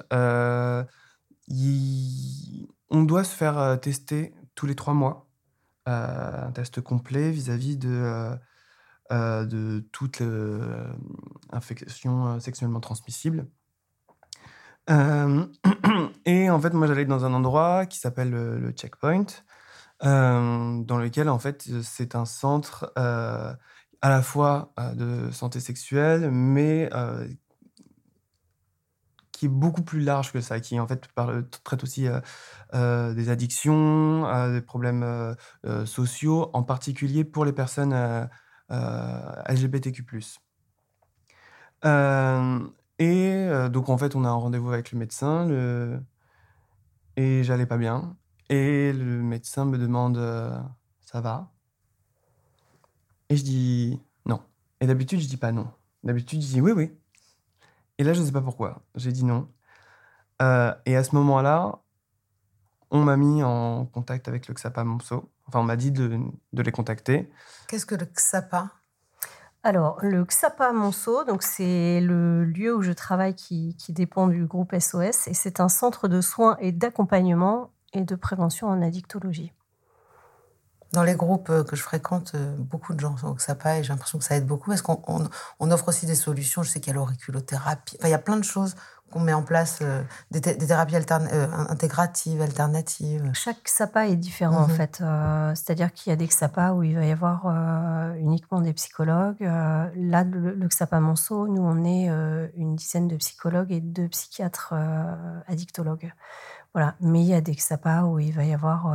on doit se faire tester tous les trois mois, un test complet vis-à-vis de euh, de toute euh, infection euh, sexuellement transmissible. et en fait, moi, j'allais dans un endroit qui s'appelle le, Checkpoint, dans lequel, en fait, c'est un centre à la fois de santé sexuelle, mais qui est beaucoup plus large que ça, qui en fait parle, traite aussi des addictions, des problèmes sociaux, en particulier pour les personnes euh, LGBTQ+. Euh, et euh, donc, en fait, on a un rendez-vous avec le médecin et j'allais pas bien. Et le médecin me demande Ça va? Et je dis Non. Et d'habitude, je dis pas non. D'habitude, je dis oui, oui. Et là, je ne sais pas pourquoi. J'ai dit non. et à ce moment-là, on m'a mis en contact avec le XAPA Monceau. Enfin, on m'a dit de, les contacter. Qu'est-ce que le XAPA? Alors, le XAPA Monceau, c'est le lieu où je travaille qui, dépend du groupe SOS et c'est un centre de soins et d'accompagnement et de prévention en addictologie. Dans les groupes euh, que je fréquente, euh, beaucoup de gens sont au XAPA et j'ai l'impression que ça aide beaucoup parce qu'on on offre aussi des solutions. Je sais qu'il y a l'auriculothérapie. Enfin, il y a plein de choses qu'on met en place euh, des, thérapies euh, intégratives, alternatives Chaque SAPA est différent en mhm. fait. Euh, c'est-à-dire qu'il y a des SAPA où il va y avoir uniquement des psychologues. là, le, le XAPA Monceau, nous, on est une dizaine de psychologues et deux psychiatres addictologues. Voilà. Mais il y a des XAPA où il va y avoir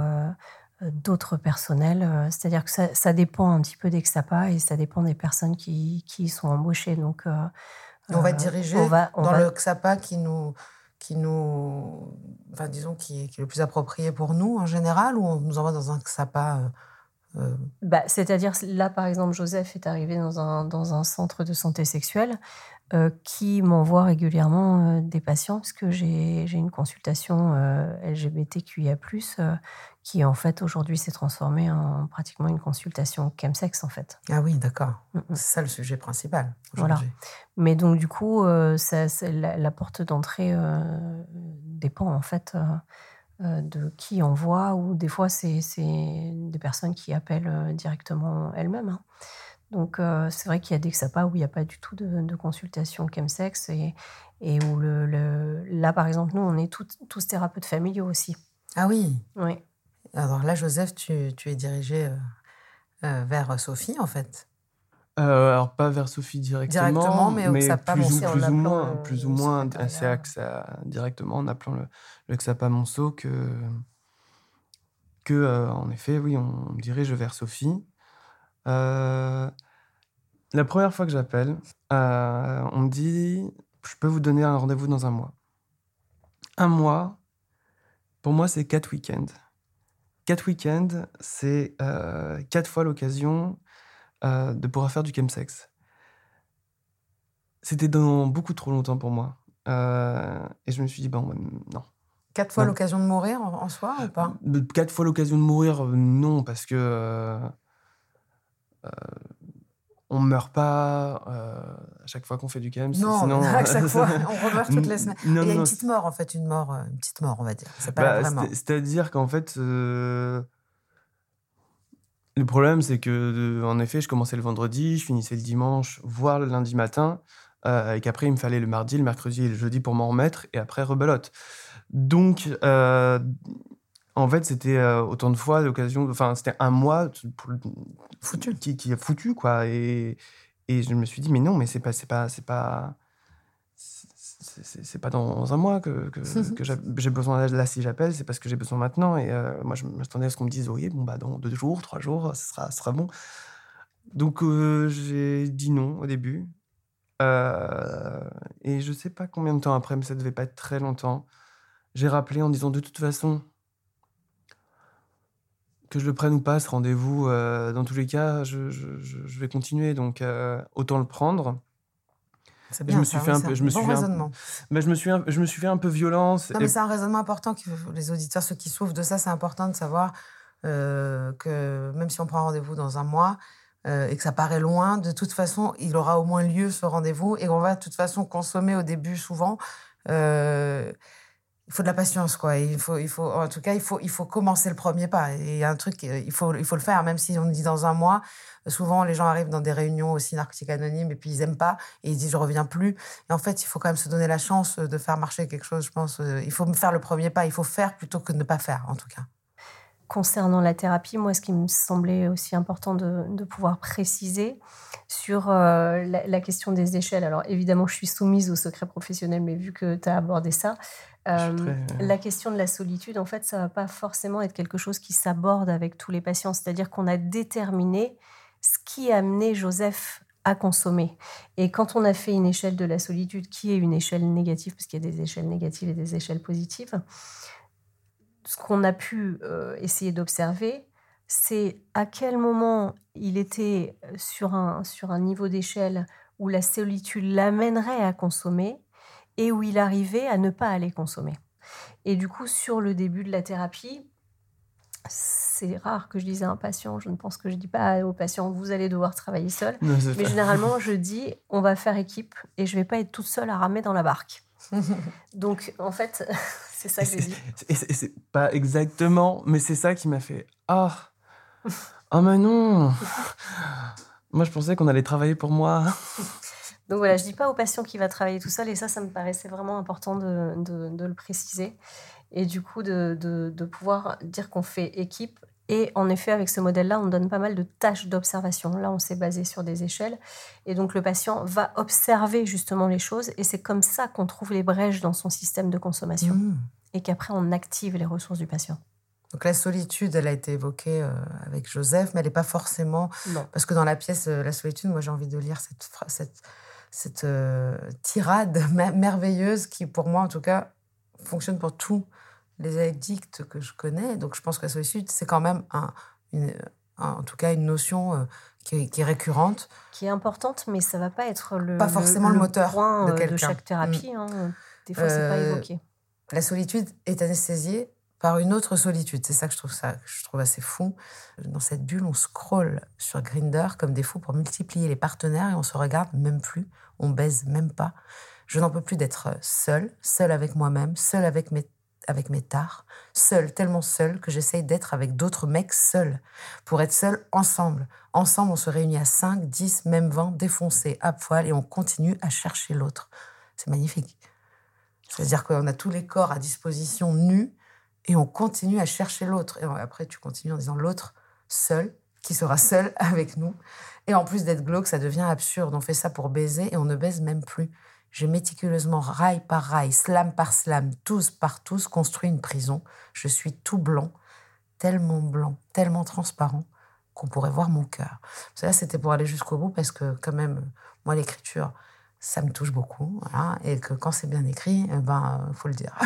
d'autres personnels. C'est-à-dire que ça, dépend un petit peu des XAPA et ça dépend des personnes qui, qui y sont embauchées. Donc, on va euh, dirigé dans le XAPA qui nous, qui nous, enfin disons qui est, le plus approprié pour nous en général, ou on nous envoie dans un XAPA euh, euh, bah, C'est-à-dire là, par exemple, Joseph est arrivé dans un, dans un centre de santé sexuelle. Euh, qui m'envoie régulièrement euh, des patients, parce que j'ai une consultation euh, LGBTQIA, qui en fait aujourd'hui s'est transformée en pratiquement une consultation chemsex en fait. Ah oui, d'accord. Mm, mm. C'est ça le sujet principal. Voilà. Mais donc du coup, ça, la, porte d'entrée dépend en fait de qui envoie, ou des fois c'est des personnes qui appellent directement elles-mêmes. Hein. Donc, euh, c'est vrai qu'il y a des XAPA où il n'y a pas du tout de, consultation chemsex et, et où le, là, par exemple, nous, on est tous thérapeutes familiaux aussi. Ah oui Oui. Alors là, Joseph, tu, es dirigé euh, euh, vers Sophie, en fait alors pas vers Sophie directement, directement mais, mais XAPA plus, ou, plus, ou moins, plus ou moins, c'est directement en appelant le, le XAPA Monceau que, que en effet, oui, on me dirige vers Sophie. Euh, la première fois que j'appelle, euh, on me dit je peux vous donner un rendez-vous dans un mois. Un mois, pour moi, c'est quatre week-ends. Quatre week-ends, c'est euh, quatre fois l'occasion de pouvoir faire du chemsex. C'était dans beaucoup trop longtemps pour moi. et je me suis dit, bon, non. Quatre fois l'occasion de mourir en, soi ou pas? Quatre fois l'occasion de mourir, non, parce que euh, on meurt pas euh, à chaque fois qu'on fait du KM. Non, sinon... à chaque fois, on meurt toutes les semaines. il y a une petite mort, en fait, une mort, euh, une petite mort, on va dire. C'est pas bah, C'est-à-dire qu'en fait, le problème, c'est que, en effet, je commençais le vendredi, je finissais le dimanche, voire le lundi matin, et qu'après, il me fallait le mardi, le mercredi et le jeudi pour m'en remettre, et après, rebelote. Donc, En fait, c'était autant de fois l'occasion. Enfin, c'était un mois foutu. Qui, qui a foutu, quoi. Et, et je me suis dit, mais non, mais c'est pas, c'est pas, c'est pas, c'est pas dans un mois que, que, j'ai besoin là si j'appelle, c'est parce que j'ai besoin maintenant. Et euh, moi, je m'attendais à ce qu'on me dise, oui, bon, bah, dans deux jours, trois jours, ce sera, sera bon. Donc, euh, j'ai dit non au début. Euh, et je sais pas combien de temps après, mais ça devait pas être très longtemps. J'ai rappelé en disant, de toute façon, que je le prenne ou pas, ce rendez-vous, dans tous les cas, je, je, je vais continuer. Donc, autant le prendre. Bien, je me suis fait un peu, je me suis raisonnement. mais je me suis, je me suis fait un peu violence. Non, mais c'est un raisonnement important que les auditeurs, ceux qui souffrent de ça, c'est important de savoir euh, que même si on prend rendez-vous dans un mois euh, et que ça paraît loin, de toute façon, il aura au moins lieu ce rendez-vous et on va de toute façon consommer au début souvent. Euh, il faut de la patience, quoi. il faut, il faut, en tout cas, il faut, il faut commencer le premier pas. Il y a un truc, il faut, il faut le faire, même si on dit dans un mois. Souvent, les gens arrivent dans des réunions aussi narcotiques anonymes et puis ils aiment pas et ils disent je reviens plus. Et en fait, il faut quand même se donner la chance de faire marcher quelque chose. Je pense, il faut faire le premier pas. Il faut faire plutôt que ne pas faire, en tout cas. Concernant la thérapie, moi, ce qui me semblait aussi important de, de pouvoir préciser sur euh, la, la, question des échelles. Alors, évidemment, je suis soumise au secret professionnel, mais vu que tu as abordé ça, euh, la question de la solitude, en fait, ça va pas forcément être quelque chose qui s'aborde avec tous les patients. C'est-à-dire qu'on a déterminé ce qui a amené Joseph à consommer. Et quand on a fait une échelle de la solitude, qui est une échelle négative, parce qu'il y a des échelles négatives et des échelles positives, ce qu'on a pu euh, essayer d'observer, c'est à quel moment il était sur un, sur un niveau d'échelle où la solitude l'amènerait à consommer et où il arrivait à ne pas aller consommer. Et du coup, sur le début de la thérapie, c'est rare que je dise à un patient, je ne pense que je dis pas au patient, vous allez devoir travailler seul. mais généralement, je dis, on va faire équipe et je vais pas être toute seule à ramer dans la barque. Donc, en fait, c'est ça que dis. Et c'est pas exactement, mais c'est ça qui m'a fait Ah, oh, mais non Moi, je pensais qu'on allait travailler pour moi. Donc voilà, je dis pas au patient qui va travailler tout seul, et ça, ça me paraissait vraiment important de, de, le préciser. Et du coup, de, de pouvoir dire qu'on fait équipe. Et en effet, avec ce modèle-là, on donne pas mal de tâches d'observation. Là, on s'est basé sur des échelles. Et donc, le patient va observer justement les choses. Et c'est comme ça qu'on trouve les brèches dans son système de consommation. Mmh. Et qu'après, on active les ressources du patient. Donc la solitude, elle a été évoquée euh, avec Joseph, mais elle n'est pas forcément... Non. Parce que dans la pièce euh, La solitude, moi j'ai envie de lire cette, cette, cette euh, tirade merveilleuse qui, pour moi en tout cas, fonctionne pour tous les addicts que je connais. Donc je pense que la solitude, c'est quand même un, une, en tout cas une notion euh, qui, est, récurrente. Qui est importante, mais ça ne va pas être le, pas forcément le, moteur point de, de, chaque thérapie. Mm. Hein. Des fois, c'est pas euh, évoqué. La solitude est anesthésiée par une autre solitude. C'est ça que je trouve, ça, je trouve assez fou. Dans cette bulle, on scrolle sur Grinder comme des fous pour multiplier les partenaires et on se regarde même plus, on baise même pas. Je n'en peux plus d'être seule, seule avec moi-même, seule avec mes, avec mes tares, seule, tellement seule que j'essaye d'être avec d'autres mecs seuls, pour être seule ensemble. Ensemble, on se réunit à 5, 10, même 20, défoncés, à poil, et on continue à chercher l'autre. C'est magnifique. C'est-à-dire qu'on a tous les corps à disposition nus, et on continue à chercher l'autre. Et après, tu continues en disant l'autre seul, qui sera seul avec nous. Et en plus d'être glauque, ça devient absurde. On fait ça pour baiser et on ne baise même plus. J'ai méticuleusement, rail par rail, slam par slam, tous par tous, construit une prison. Je suis tout blanc, tellement blanc, tellement transparent qu'on pourrait voir mon cœur. Ça, c'était pour aller jusqu'au bout parce que, quand même, moi, l'écriture, ça me touche beaucoup. et que quand c'est bien écrit, eh ben, faut le dire.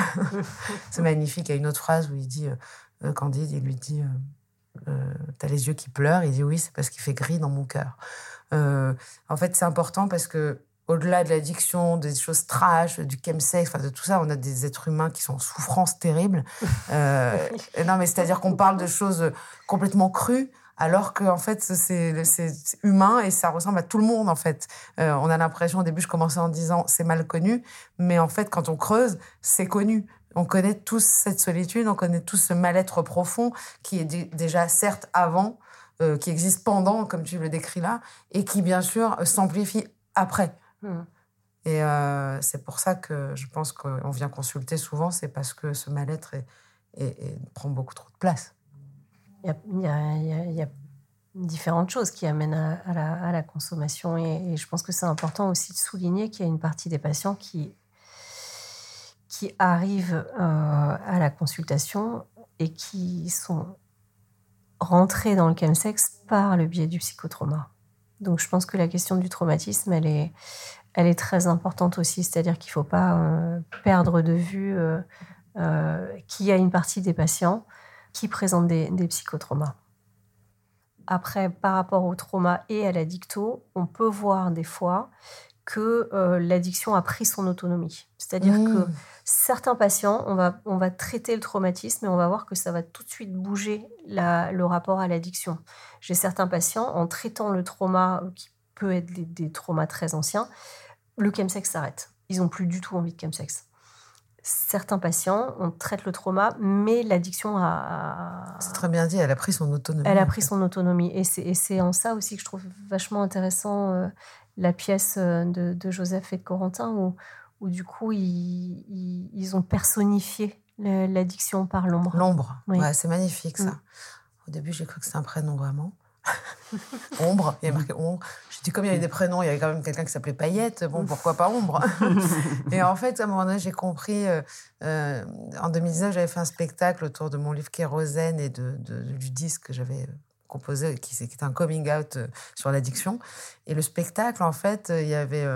c'est magnifique. Il y a une autre phrase où il dit, euh, euh, Candide, il lui dit, euh, euh, t'as les yeux qui pleurent. Il dit oui, c'est parce qu'il fait gris dans mon cœur. en fait, c'est important parce que au-delà de l'addiction, des choses trash, du chemsex, enfin de tout ça, on a des êtres humains qui sont en souffrance terrible. non, mais c'est-à-dire qu'on parle de choses complètement crues alors que en fait c'est humain et ça ressemble à tout le monde en fait. Euh, on a l'impression au début je commençais en disant c'est mal connu, mais en fait quand on creuse c'est connu. On connaît tous cette solitude, on connaît tous ce mal-être profond qui est déjà certes avant, euh, qui existe pendant comme tu le décris là, et qui bien sûr s'amplifie après. Mmh. Et euh, c'est pour ça que je pense qu'on vient consulter souvent, c'est parce que ce mal-être prend beaucoup trop de place. Il y a, différentes choses qui amènent à, la, consommation et, je pense que c'est important aussi de souligner qu'il y a une partie des patients qui, qui arrivent euh, à la consultation et qui sont rentrés dans le chemsex par le biais du psychotrauma. Donc je pense que la question du traumatisme, elle est, elle est très importante aussi. C'est-à-dire qu'il ne faut pas euh, perdre de vue euh, euh, qu'il y a une partie des patients qui présentent des, des, psychotraumas. Après, par rapport au trauma et à l'addicto, on peut voir des fois que l'addiction a pris son autonomie. C'est-à-dire que mmh. certains patients, on va, on va traiter le traumatisme et on va voir que ça va tout de suite bouger le rapport à l'addiction. J'ai certains patients, en traitant le trauma, qui peut être des, des traumas très anciens, le chemsex s'arrête. Ils n'ont plus du tout envie de chemsex. Certains patients, on traite le trauma, mais l'addiction a... C'est très bien dit, elle a pris son autonomie. Elle a pris son autonomie. Et c'est en ça aussi que je trouve vachement intéressant euh, la pièce euh, de, Joseph et de Corentin, où, où du coup, ils, ils, ont personnifié l'addiction par l'ombre. L'ombre, ouais, c'est magnifique ça. Mm. Au début, j'ai cru que c'était un prénom vraiment. ombre, il y a marqué ombre. Je dis comme il y avait des prénoms, il y avait quand même quelqu'un qui s'appelait Paillette, bon, pourquoi pas ombre? Et en fait, à un moment donné, j'ai compris, euh, euh, en 2019, j'avais fait un spectacle autour de mon livre Kérosène et de, du disque que j'avais qui, était un coming out euh, sur l'addiction. Et le spectacle, en fait, il y avait,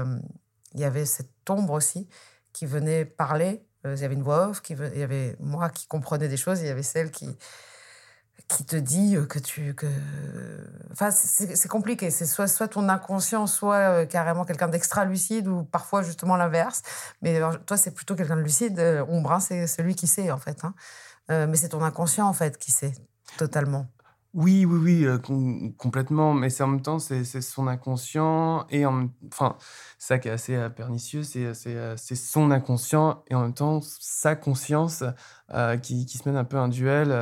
il y avait cette ombre aussi qui venait parler. Il y avait une voix off, qui, il y avait moi qui comprenais des choses, il y avait celle qui qui te dit que tu que enfin c'est compliqué c'est soit soit ton inconscient soit euh, carrément quelqu'un d'extra lucide ou parfois justement l'inverse mais toi c'est plutôt quelqu'un de lucide euh, Ombre c'est celui qui sait en fait hein. euh, mais c'est ton inconscient en fait qui sait totalement oui, oui, oui, complètement. Mais c'est en même temps, c'est son inconscient et en, enfin, ça qui est assez pernicieux, c'est son inconscient et en même temps sa conscience qui, qui, se mène un peu un duel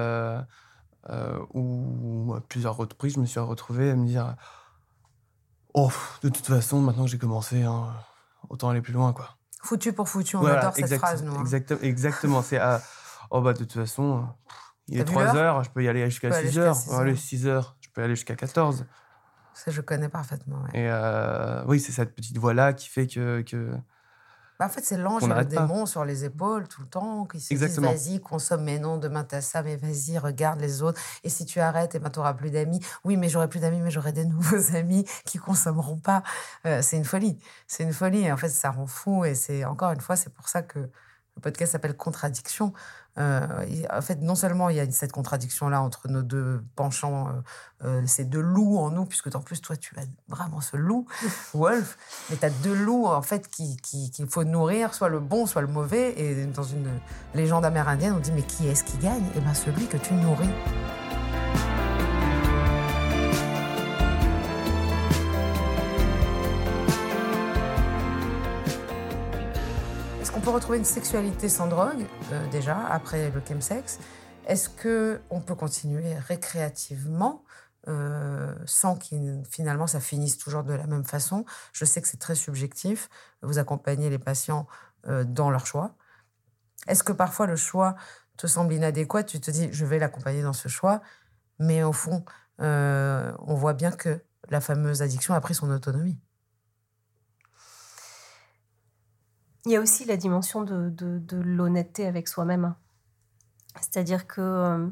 euh, où à plusieurs reprises, je me suis retrouvé à me dire Oh, de toute façon, maintenant que j'ai commencé, hein, autant aller plus loin, quoi. Foutu pour foutu, on adore cette phrase, nous. Hein. exactement, c'est Oh, bah, de toute façon, il est 3 heures, je peux y aller jusqu'à 6 heures. Allez, 6 heures, je peux aller jusqu'à 14. Ça, je connais parfaitement. Et euh, oui, c'est cette petite voix-là qui fait que, que, bah, en fait, c'est l'ange et le démon sur les épaules tout le temps, qui se disent vas-y, consomme, mais non, demain t'as ça, mais vas-y, regarde les autres. Et si tu arrêtes, et eh ben, t'auras plus d'amis. Oui, mais j'aurai plus d'amis, mais j'aurai des nouveaux amis qui consommeront pas. Euh, c'est une folie. C'est une folie. Et en fait, ça rend fou. Et c'est encore une fois, c'est pour ça que le podcast s'appelle Contradiction. Euh, en fait, non seulement il y a cette contradiction-là entre nos deux penchants, euh, euh, ces deux loups en nous, puisque en plus, toi, tu as vraiment ce loup, Wolf, mais tu as deux loups, en fait, qu'il qui, faut nourrir, soit le bon, soit le mauvais. Et dans une légende amérindienne, on dit, mais qui est-ce qui gagne? Eh bien, celui que tu nourris. Retrouver une sexualité sans drogue, euh, déjà, après le chemsex Est-ce qu'on peut continuer récréativement euh, sans que finalement ça finisse toujours de la même façon? Je sais que c'est très subjectif. Vous accompagnez les patients euh, dans leur choix. Est-ce que parfois le choix te semble inadéquat? Tu te dis, je vais l'accompagner dans ce choix, mais au fond, on voit bien que la fameuse addiction a pris son autonomie. Il y a aussi la dimension de, l'honnêteté avec soi-même. C'est-à-dire que euh,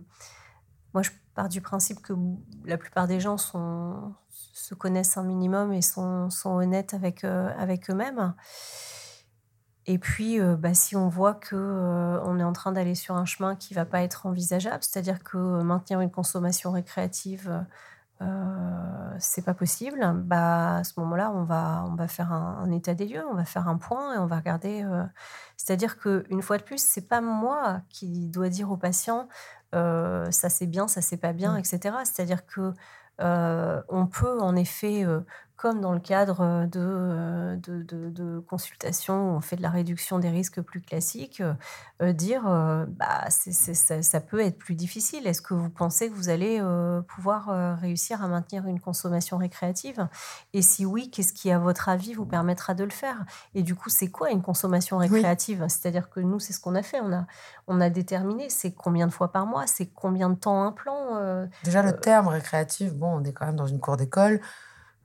moi, je pars du principe que la plupart des gens se connaissent un minimum et sont, honnêtes avec, euh, avec eux-mêmes. Et puis, euh, bah, si on voit que on est en train d'aller sur un chemin qui va pas être envisageable, c'est-à-dire que maintenir une consommation récréative euh, c'est pas possible, bah, à ce moment-là, on va, on va faire un, état des lieux, on va faire un point et on va regarder. Euh, c'est-à-dire qu'une fois de plus, c'est pas moi qui dois dire au patient euh, ça c'est bien, ça c'est pas bien, mm. etc. C'est-à-dire que on peut en effet comme dans le cadre de, de, de, consultations où on fait de la réduction des risques plus classiques, dire bah, ça, ça, peut être plus difficile. Est-ce que vous pensez que vous allez pouvoir réussir à maintenir une consommation récréative? Et si oui, qu'est-ce qui, à votre avis, vous permettra de le faire? Et du coup, c'est quoi une consommation récréative? C'est-à-dire que nous, c'est ce qu'on a fait. On a, on a déterminé c'est combien de fois par mois, c'est combien de temps un plan. Déjà, le terme récréatif, bon, on est quand même dans une cour d'école.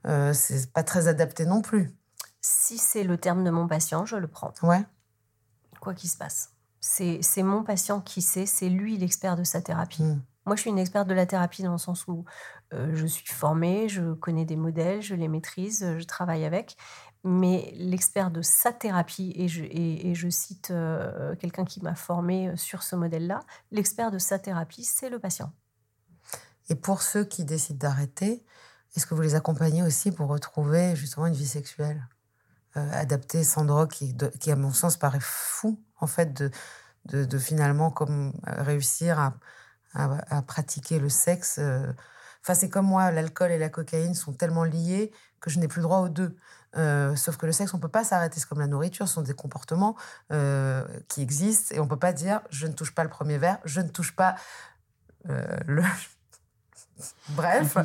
Euh, c'est pas très adapté non plus. Si c'est le terme de mon patient, je le prends. Ouais. Quoi qu'il se passe. C'est mon patient qui sait, c'est lui l'expert de sa thérapie. Hmm. Moi, je suis une experte de la thérapie dans le sens où euh, je suis formée, je connais des modèles, je les maîtrise, je travaille avec. Mais l'expert de sa thérapie, et je, et, je cite euh, quelqu'un qui m'a formée sur ce modèle-là, l'expert de sa thérapie, c'est le patient. Et pour ceux qui décident d'arrêter, est-ce que vous les accompagnez aussi pour retrouver justement une vie sexuelle euh, adaptée, sans drogue, qui, qui, à mon sens, paraît fou, en fait, de, de, finalement comme euh, réussir à, à, pratiquer le sexe. Euh. Enfin, c'est comme moi, l'alcool et la cocaïne sont tellement liés que je n'ai plus droit aux deux. sauf que le sexe, on peut pas s'arrêter. C'est comme la nourriture, ce sont des comportements qui existent et on peut pas dire je ne touche pas le premier verre, je ne touche pas le, Bref,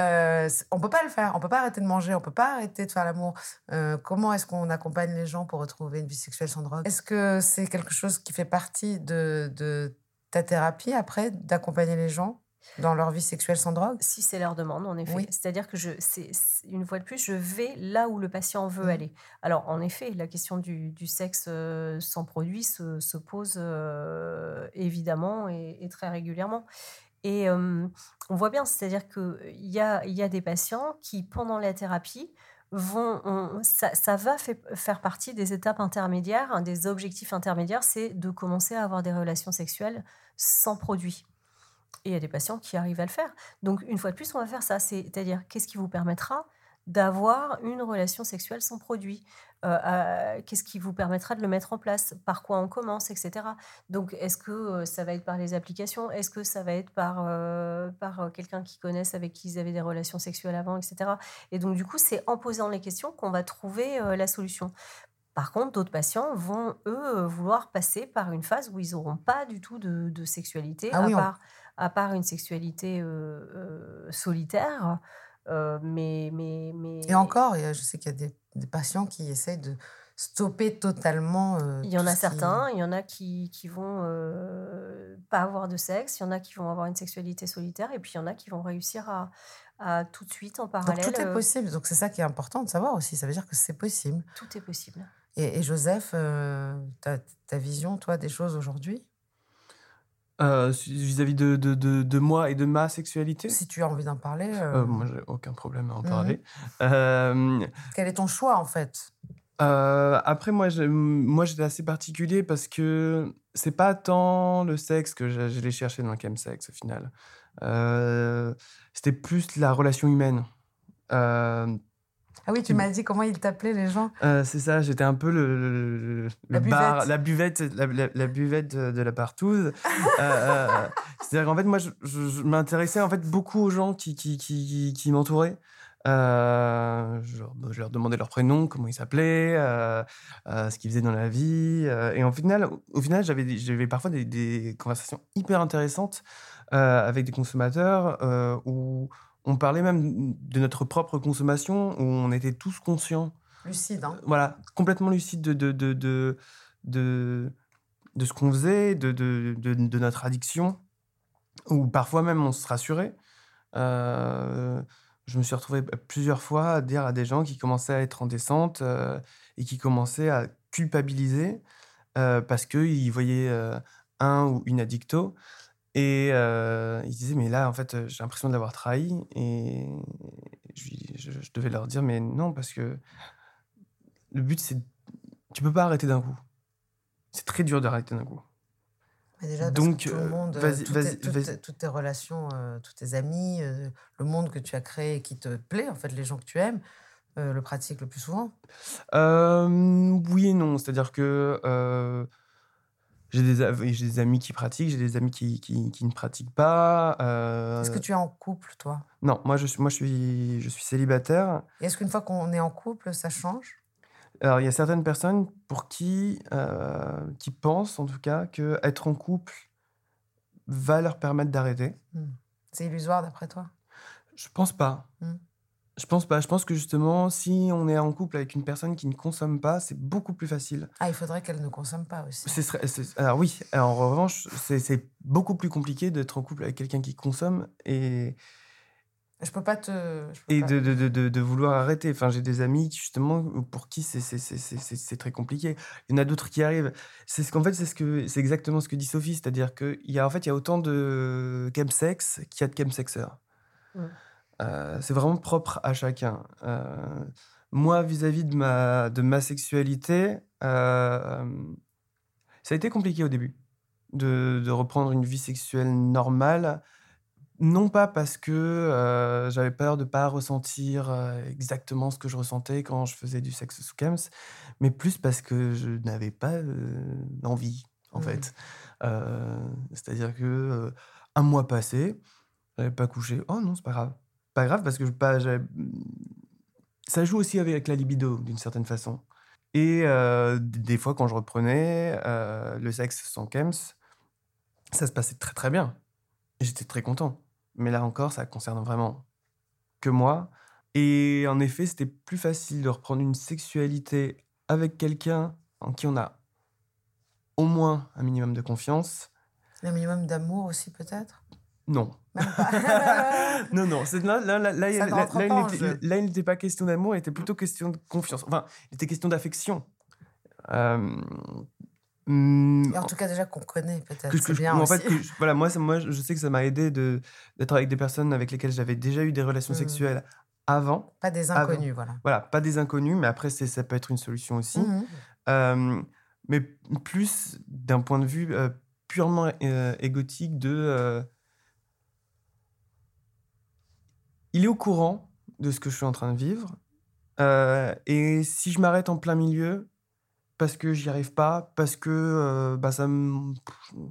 euh, on peut pas le faire. On peut pas arrêter de manger. On peut pas arrêter de faire l'amour. Euh, comment est-ce qu'on accompagne les gens pour retrouver une vie sexuelle sans drogue? Est-ce que c'est quelque chose qui fait partie de, ta thérapie après, d'accompagner les gens dans leur vie sexuelle sans drogue? Si c'est leur demande, en effet. C'est-à-dire que je, c'est, une fois de plus, je vais là où le patient veut mmh. aller. Alors, en effet, la question du, sexe euh, sans produit se, pose euh, évidemment et, très régulièrement. Et on voit bien, c'est-à-dire qu'il y a, des patients qui, pendant la thérapie, vont, ça, va faire partie des étapes intermédiaires, un des objectifs intermédiaires, c'est de commencer à avoir des relations sexuelles sans produit. Et il y a des patients qui arrivent à le faire. Donc, une fois de plus, on va faire ça. C'est-à-dire, qu'est-ce qui vous permettra d'avoir une relation sexuelle sans produit? Euh, Qu'est-ce qui vous permettra de le mettre en place Par quoi on commence, etc. Donc, est-ce que euh, ça va être par les applications? Est-ce que ça va être par, euh, par quelqu'un qui connaissent, avec qui ils avaient des relations sexuelles avant, etc. Et donc, du coup, c'est en posant les questions qu'on va trouver la solution. Par contre, d'autres patients vont, eux, vouloir passer par une phase où ils n'auront pas du tout de, sexualité, ah à, part, à, part, une sexualité solitaire. Euh, mais, mais, mais... Et encore, je sais qu'il y a des, patients qui essayent de stopper totalement. Euh, il y en a certains, il y en a qui, qui vont euh, pas avoir de sexe, il y en a qui vont avoir une sexualité solitaire, et puis il y en a qui vont réussir à, à tout de suite en parallèle. Donc tout est possible, donc c'est ça qui est important de savoir aussi, ça veut dire que c'est possible. Tout est possible. Et, Joseph, ta, ta vision, toi, des choses aujourd'hui? Euh, vis-à-vis de, de, de, moi et de ma sexualité? Si tu as envie d'en parler. Euh... euh moi, j'ai aucun problème à en mhm. parler. Quel est ton choix, en fait? Après, moi, moi, j'étais assez particulier parce que c'est pas tant le sexe que l'ai cherché dans le chemsex, au final. C'était plus la relation humaine. Ah oui, tu m'as dit comment ils t'appelaient les gens. Euh, c'est ça, j'étais un peu le, la, bar, la buvette, la, buvette de, la partouze. Euh, euh, c'est-à-dire qu'en fait, moi, je, m'intéressais en fait beaucoup aux gens qui, qui, qui, qui m'entouraient. Je, je, leur demandais leur prénom, comment ils s'appelaient, ce qu'ils faisaient dans la vie. et au final, au final j'avais, j'avais parfois des, des, conversations hyper intéressantes avec des consommateurs où on parlait même de notre propre consommation, où on était tous conscients. Lucide, hein Voilà, complètement lucide de, de, de, de, de, ce qu'on faisait, de, de, de, notre addiction, ou parfois même on se rassurait. Euh, je me suis retrouvé plusieurs fois à dire à des gens qui commençaient à être en descente euh, et qui commençaient à culpabiliser euh, parce qu'ils voyaient un ou une addicto et euh, il disait, mais là, en fait, j'ai l'impression de l'avoir trahi. Et je, je, devais leur dire, mais non, parce que le but, c'est. Tu peux pas arrêter d'un coup. C'est très dur d'arrêter d'un coup. Mais déjà, Donc, tout le monde, toutes, tes relations, euh, tous tes amis, euh, le monde que tu as créé et qui te plaît, en fait, les gens que tu aimes, le pratiquent le plus souvent Oui et non. C'est-à-dire que J'ai des, amis qui pratiquent, j'ai des amis qui, qui, qui ne pratiquent pas. euh, Est-ce que tu es en couple, toi? Non, moi je suis, moi, je suis, je suis célibataire. Est-ce qu'une fois qu'on est en couple, ça change? Alors, il y a certaines personnes pour qui, euh, qui pensent, en tout cas, que être en couple va leur permettre d'arrêter. C'est illusoire d'après toi? Je pense pas. Hmm. Je pense pas. Je pense que justement, si on est en couple avec une personne qui ne consomme pas, c'est beaucoup plus facile. Ah, il faudrait qu'elle ne consomme pas aussi. C'est- alors oui, alors en revanche, c'est beaucoup plus compliqué d'être en couple avec quelqu'un qui consomme et, Je peux pas te. je peux et pas- de, de, de, de- de vouloir arrêter. Enfin, j'ai des amis justement pour qui c'est très compliqué. Il y en a d'autres qui arrivent. C'est ce qu'en fait, c'est ce que c'est exactement ce que dit Sophie, c'est-à-dire qu'il y a en fait il y a autant de chemsex qu'il y a de chemsexeurs. Ouais. Euh, c'est vraiment propre à chacun. Euh, moi, vis-à-vis de ma, de ma sexualité, euh, ça a été compliqué au début de, de reprendre une vie sexuelle normale. Non pas parce que j'avais peur de pas ressentir exactement ce que je ressentais quand je faisais du sexe sous chems, mais plus parce que je n'avais pas d'envie, en Mhm. fait. C'est-à-dire que un mois passé, j'avais pas couché. Oh non, c'est pas grave. Pas grave parce que ça joue aussi avec la libido d'une certaine façon. Et euh, des fois, quand je reprenais euh, le sexe sans chems, ça se passait très très bien. J'étais très content. Mais là encore, ça concerne vraiment que moi. Et en effet, c'était plus facile de reprendre une sexualité avec quelqu'un en qui on a au moins un minimum de confiance. Un minimum d'amour aussi, peut-être? Non. Non, non. Là, là, là, là, il- n'était- pas question d'amour, il était plutôt question de confiance. Enfin, il était question d'affection. Euh, hum, en tout cas, déjà qu'on connaît, peut-être. C'est bien en aussi. fait, que voilà, moi, ça- moi, je sais que ça m'a aidé de- d'être avec des personnes avec lesquelles j'avais déjà eu des relations Mhm. sexuelles avant. Pas des Avant. inconnus, voilà. Voilà, pas des inconnus, mais après, ça peut être une solution aussi. Mhm. Euh, mais plus d'un point de vue euh, purement euh, égotique de... euh, il est au courant de ce que je suis en train de vivre. euh, et si je m'arrête en plein milieu, parce que j'y arrive pas, parce que euh, bah, ça, me,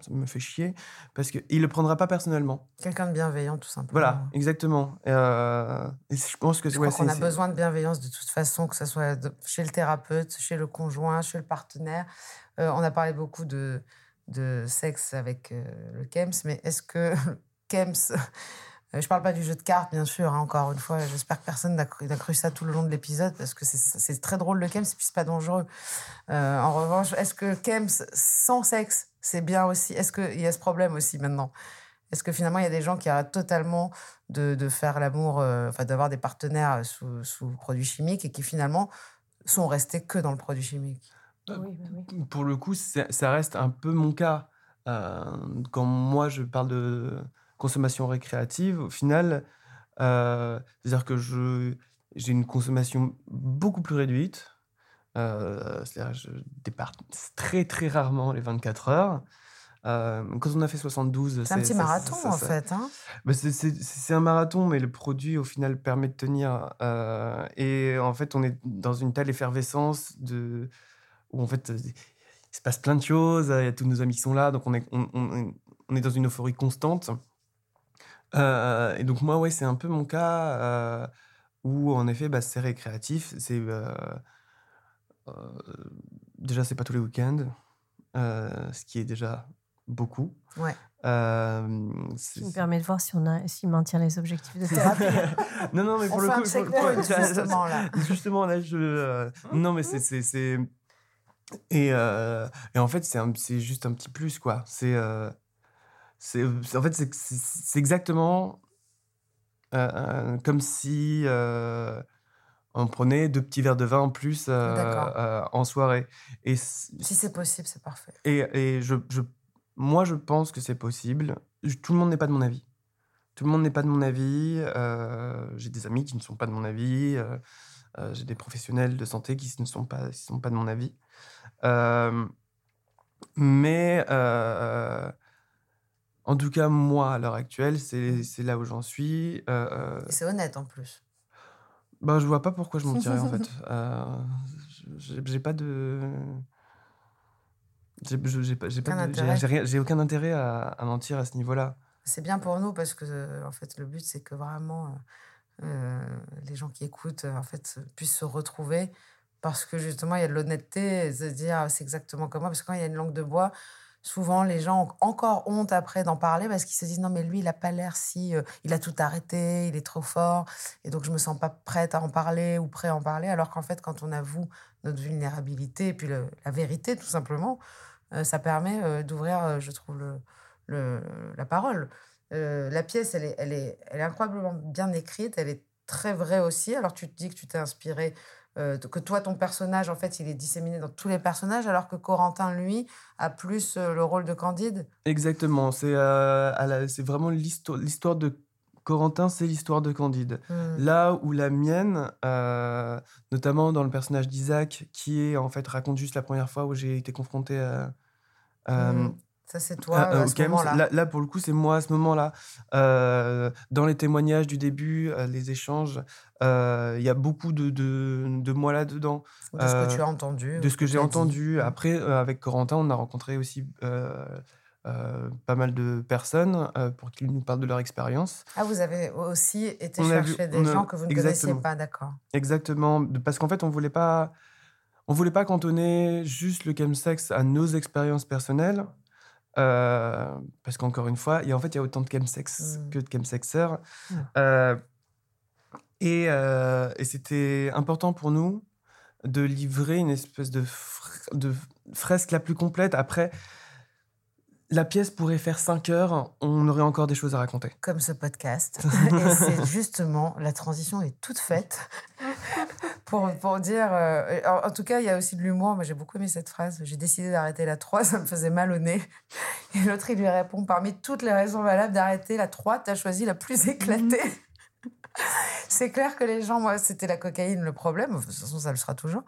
ça me fait chier, parce qu'il ne le prendra pas personnellement. Quelqu'un de bienveillant, tout simplement. Voilà, exactement. Euh, et je pense que Je ouais, crois qu'on a besoin de bienveillance de toute façon, que ce soit chez le thérapeute, chez le conjoint, chez le partenaire. Euh, on a parlé beaucoup de, de sexe avec euh, le KEMS, mais est-ce que KEMS. Euh, Je parle pas du jeu de cartes, bien sûr, hein, encore une fois. J'espère que personne n'a cru, ça tout le long de l'épisode, parce que c'est- très drôle le KEMS, et puis c'est pas dangereux. Euh, en revanche, est-ce que KEMS sans sexe, c'est bien aussi? Est-ce qu'il y a ce problème aussi maintenant? Est-ce que finalement, il y a des gens qui arrêtent totalement de, de faire l'amour, euh, enfin d'avoir des partenaires sous, sous produits chimiques et qui finalement sont restés que dans le produit chimique? Oui, bah oui. Pour le coup, ça reste un peu mon cas. Euh, quand moi, je parle de consommation récréative, au final, euh, c'est-à-dire que je, j'ai une consommation beaucoup plus réduite. Euh, c'est-à-dire je départ très très rarement les 24 heures. Euh, quand on a fait 72, C'est un petit ça- marathon ça- en fait. Hein bah, c'est- un marathon, mais le produit, au final, permet de tenir. euh, et en fait, on est dans une telle effervescence de, où, en fait, il se passe plein de choses. Il y a tous nos amis qui sont là, donc on est, on, on- on est dans une euphorie constante. Euh, et donc, moi, ouais, c'est un peu mon cas euh, où, en effet, bah, c'est récréatif. C'est. euh, euh, déjà, c'est pas tous les week-ends, ce qui est déjà beaucoup. Ouais. Ça c'est- me permet de voir si on a, s'il maintient les objectifs de thérapie. non, non, mais On pour le coup, pour- pour- justement, là. Justement, là, je. non, mais c'est. c'est- c'est- Et, et en fait, c'est juste un petit plus, quoi. C'est. C'est en fait, c'est- exactement euh, euh, comme si euh, on prenait deux petits verres de vin en plus euh, en soirée. Et, Si c'est possible, c'est parfait. et, et je, je- moi, je pense que c'est possible. Je- Tout le monde n'est pas de mon avis. Tout le monde n'est pas de mon avis. j'ai des amis qui ne sont pas de mon avis. j'ai des professionnels de santé qui ne sont pas, qui sont pas de mon avis. Mais en tout cas, moi, à l'heure actuelle, c'est c'est là où j'en suis. Euh, euh, c'est honnête en plus. bah, je vois pas pourquoi je mentirais en fait. Euh, j'ai pas de. J'ai Aucun de- intérêt. aucun à, à mentir à ce niveau-là. C'est bien pour nous parce que euh, en fait le but c'est que vraiment euh, les gens qui écoutent en fait puissent se retrouver parce que justement il y a de l'honnêteté et se dire ah, c'est exactement comme moi parce que quand il y a une langue de bois souvent les gens ont encore honte après d'en parler parce qu'ils se disent non mais lui il a pas l'air si euh, il a tout arrêté il est trop fort et donc je me sens pas prête à en parler ou prêt à en parler alors qu'en fait quand on avoue notre vulnérabilité et puis la vérité tout simplement euh, ça permet euh, d'ouvrir je trouve le, le- la parole. La pièce, elle est, elle, est, elle est incroyablement bien écrite, elle est très vraie aussi. Alors tu te dis que tu t'es inspiré, euh, que toi, ton personnage, en fait, il est disséminé dans tous les personnages, alors que Corentin, lui, a plus euh, le rôle de Candide? Exactement. C'est euh, c'est vraiment l'histoire de Corentin, c'est l'histoire de Candide. Hmm. Là où la mienne, notamment dans le personnage d'Isaac, qui est en fait raconte juste la première fois où j'ai été confronté à, Hmm. Ça, c'est toi, à- à ce moment-là. Là, là, pour le coup, c'est moi à ce moment-là. Euh, dans les témoignages du début, euh, les échanges, euh, il y a beaucoup de, de, de moi là-dedans, De ce que euh, tu as entendu. de ce que j'ai dit. entendu. Hmm. Après, euh, avec Corentin, on a rencontré aussi pas mal de personnes pour qu'ils nous parlent de leur expérience. Ah, vous avez aussi été On a vu- chercher des a- gens que vous ne connaissiez pas, d'accord. Exactement, parce qu'en fait, on voulait pas, on voulait pas cantonner juste le chemsex à nos expériences personnelles, parce qu'encore une fois, il y a en fait il y a autant de chemsex Mm. que de chemsexeurs, Mm. Euh, et, euh, et c'était important pour nous de livrer une espèce de, fr- de fresque la plus complète. Après, la pièce pourrait faire 5 heures, on aurait encore des choses à raconter. Comme ce podcast. Et c'est justement, la transition est toute faite pour, pour dire. euh, en, en tout cas, il y a aussi de l'humour. Moi, j'ai beaucoup aimé cette phrase. J'ai décidé d'arrêter la 3, ça me faisait mal au nez. Et l'autre, il lui répond Parmi toutes les raisons valables d'arrêter la 3, tu as choisi la plus éclatée. C'est clair que les gens, moi, c'était la cocaïne le problème. De toute façon, ça le sera toujours.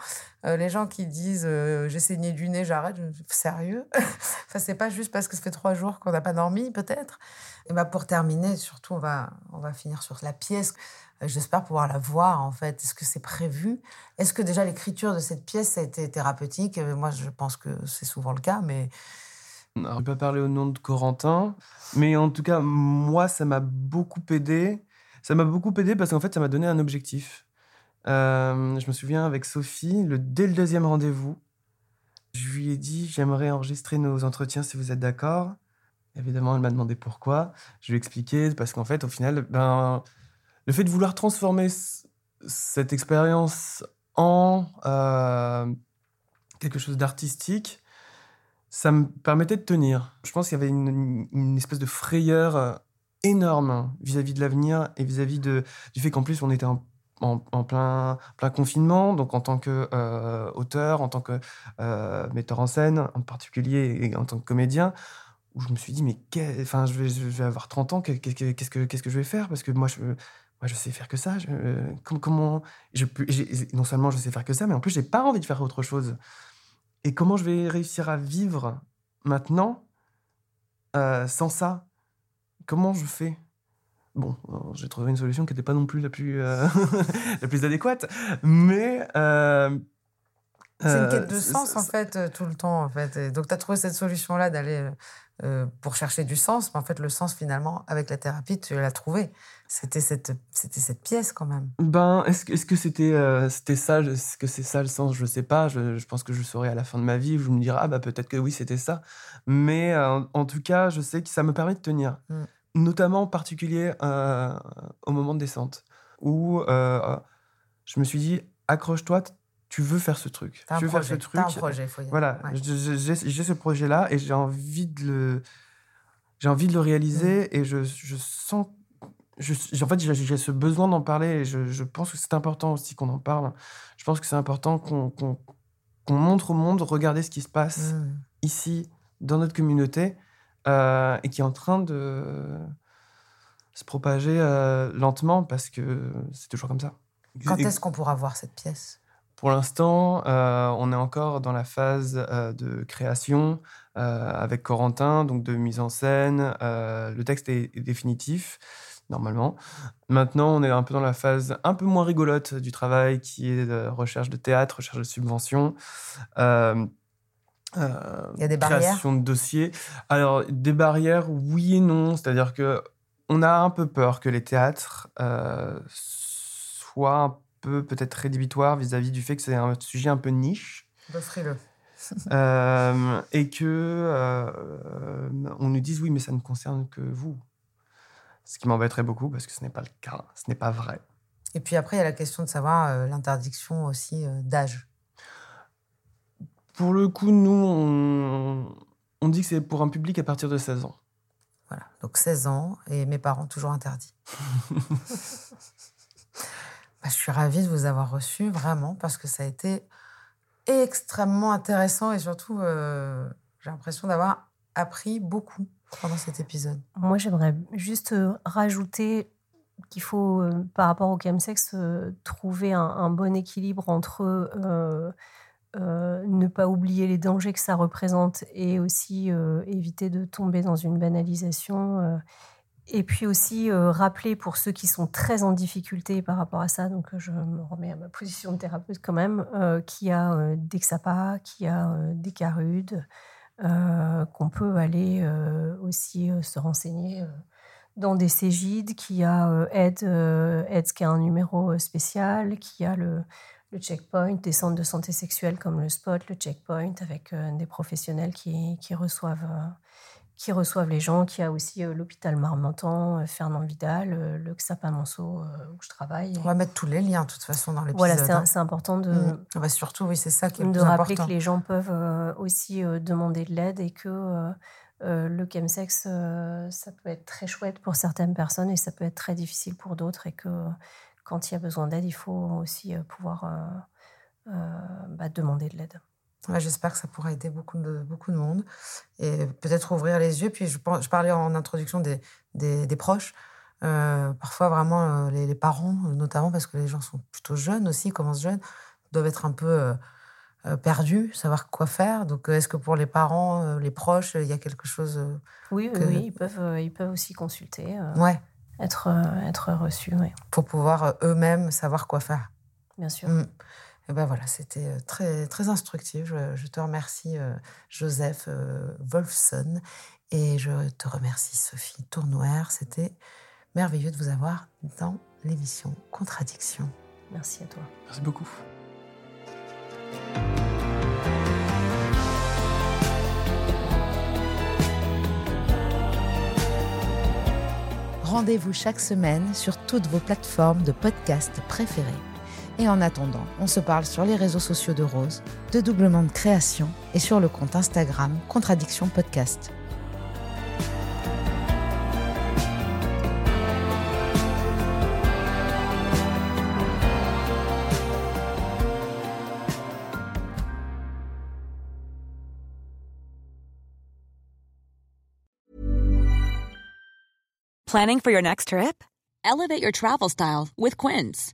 Euh, les gens qui disent euh, j'ai saigné du nez, j'arrête. Sérieux? Enfin, c'est pas juste parce que ça fait trois jours qu'on n'a pas dormi, peut-être? Et bah, pour terminer, surtout, on va, on va finir sur la pièce. Euh, J'espère pouvoir la voir, en fait. Est-ce que c'est prévu? Est-ce que déjà l'écriture de cette pièce a été thérapeutique? Moi, je pense que c'est souvent le cas, mais Alors, je ne vais pas parler au nom de Corentin, mais en tout cas, moi, ça m'a beaucoup aidé. Ça m'a beaucoup aidé parce qu'en fait, ça m'a donné un objectif. Euh, je me souviens avec Sophie, le, dès le deuxième rendez-vous, je lui ai dit j'aimerais enregistrer nos entretiens si vous êtes d'accord. Évidemment, elle m'a demandé pourquoi. Je lui ai expliqué parce qu'en fait, au final, ben, le fait de vouloir transformer cette expérience en euh, quelque chose d'artistique, ça me permettait de tenir. Je pense qu'il y avait une, une espèce de frayeur euh, énorme vis-à-vis de l'avenir et vis-à-vis du fait qu'en plus on était en, plein, confinement, donc en tant qu'auteur, en tant que euh, metteur en scène en particulier et en tant que comédien, où je me suis dit mais enfin, je, vais, avoir 30 ans, qu'est- qu'est-ce que, qu'est-ce que, que je vais faire? Parce que moi je, moi, je sais faire que ça. Euh, com- comment, non seulement je sais faire que ça, mais en plus j'ai pas envie de faire autre chose. Et comment je vais réussir à vivre maintenant euh, sans ça? Comment je fais? Bon, alors, j'ai trouvé une solution qui n'était pas non plus la plus, euh, adéquate, mais... euh, c'est une euh, quête de sens, en fait, euh, tout le temps. En fait. Et donc, tu as trouvé cette solution-là d'aller euh, pour chercher du sens, mais en fait, le sens, finalement, avec la thérapie, tu l'as trouvé. C'était cette, c'était cette pièce, quand même. Ben, est-ce que est-ce que c'était euh, c'était ça, le- est-ce que c'est ça le sens? Je sais pas. Je, je pense que je saurai à la fin de ma vie. Je me dirai ah bah peut-être que oui c'était ça. Mais euh, en tout cas, je sais que ça me permet de tenir, Mm. notamment en particulier au moment de descente où je me suis dit accroche-toi, tu veux faire ce truc, tu veux projet. faire ce truc. T'as un projet, faut y aller. Voilà, Ouais. j'ai ce projet-là et j'ai envie de le, j'ai envie de le réaliser Mm. et je, je sens, je, en fait, j'ai ce besoin d'en parler et je, je pense que c'est important aussi qu'on en parle. Je pense que c'est important qu'on qu'on- qu'on montre au monde, regardez ce qui se passe Mm. ici, dans notre communauté, euh, et qui est en train de se propager euh, lentement parce que c'est toujours comme ça. Quand est-ce qu'on pourra voir cette pièce? Pour l'instant, euh, on est encore dans la phase euh, de création euh, avec Corentin, donc de mise en scène. Le texte est, est définitif, normalement. Maintenant, on est un peu dans la phase un peu moins rigolote du travail, qui est de recherche de théâtre, recherche de subventions. Euh, Il y a des barrières création de dossiers. Alors, des barrières, oui et non. C'est-à-dire que on a un peu peur que les théâtres euh, soient un peu peut-être rédhibitoires vis-à-vis du fait que c'est un sujet un peu niche. Un peu frileux. Euh, et que euh, on nous dise oui, mais ça ne concerne que vous. Ce qui m'embêterait beaucoup parce que ce n'est pas le cas, ce n'est pas vrai. Et puis après, il y a la question de savoir euh, l'interdiction aussi euh, d'âge. Pour le coup, nous, on, on dit que c'est pour un public à partir de 16 ans. Voilà, donc 16 ans et mes parents toujours interdits. Bah, je suis ravie de vous avoir reçu, vraiment, parce que ça a été extrêmement intéressant et surtout, euh, j'ai l'impression d'avoir appris beaucoup pendant cet épisode. Moi, j'aimerais juste euh, rajouter qu'il faut, euh, par rapport au chemsex, euh, trouver un, bon équilibre entre ne pas oublier les dangers que ça représente et aussi éviter de tomber dans une banalisation. Et puis aussi euh, rappeler pour ceux qui sont très en difficulté par rapport à ça, donc euh, je me remets à ma position de thérapeute quand même, euh, qu'il y a euh, des XAPA, qu'il y a des CARUD, euh, qu'on peut aller aussi se renseigner dans des Cégides, qu'il y a Aide, Aide qui a un numéro spécial, qu'il y a le, le checkpoint, des centres de santé sexuelle comme le SPOT, le checkpoint, avec des professionnels qui, qui reçoivent, qui reçoivent les gens, qu'il y a aussi euh, l'hôpital Marmontan, euh, Fernand Vidal, euh, le XAPA Monceau euh, où je travaille. On va mettre tous les liens, de toute façon, dans l'épisode. Voilà, c'est hein. important de, Mm. Bah, surtout, oui, c'est ça qui est de plus rappeler important. que les gens peuvent euh, aussi demander de l'aide et que le chemsex, ça peut être très chouette pour certaines personnes et ça peut être très difficile pour d'autres et que quand il y a besoin d'aide, il faut aussi pouvoir bah, demander de l'aide. Ouais, J'espère que ça pourra aider beaucoup de, beaucoup de monde et peut-être ouvrir les yeux. Puis je, je parlais en introduction des, des, des proches. Euh, parfois, vraiment, euh, les, les parents, euh, notamment parce que les gens sont plutôt jeunes aussi, commencent jeunes, doivent être un peu euh, perdus, savoir quoi faire. Donc, est-ce que pour les parents, les proches, il y a quelque chose. Oui, oui, Que- oui, ils peuvent, ils peuvent aussi consulter, Ouais, être, être reçus, pour pouvoir eux-mêmes savoir quoi faire. bien sûr. Mm. Et ben voilà, c'était euh, très, très instructif. Je, je te remercie, euh, Joseph euh, Wolfson, et je te remercie, Sophie Tournoire. C'était merveilleux de vous avoir dans l'émission Contradiction. Merci à toi. Merci beaucoup. Rendez-vous chaque semaine sur toutes vos plateformes de podcast préférées. Et en attendant, on se parle sur les réseaux sociaux de Rose, de Doublement de Création et sur le compte Instagram Contradiction Podcast. Planning for your next trip? Elevate your travel style with Quince.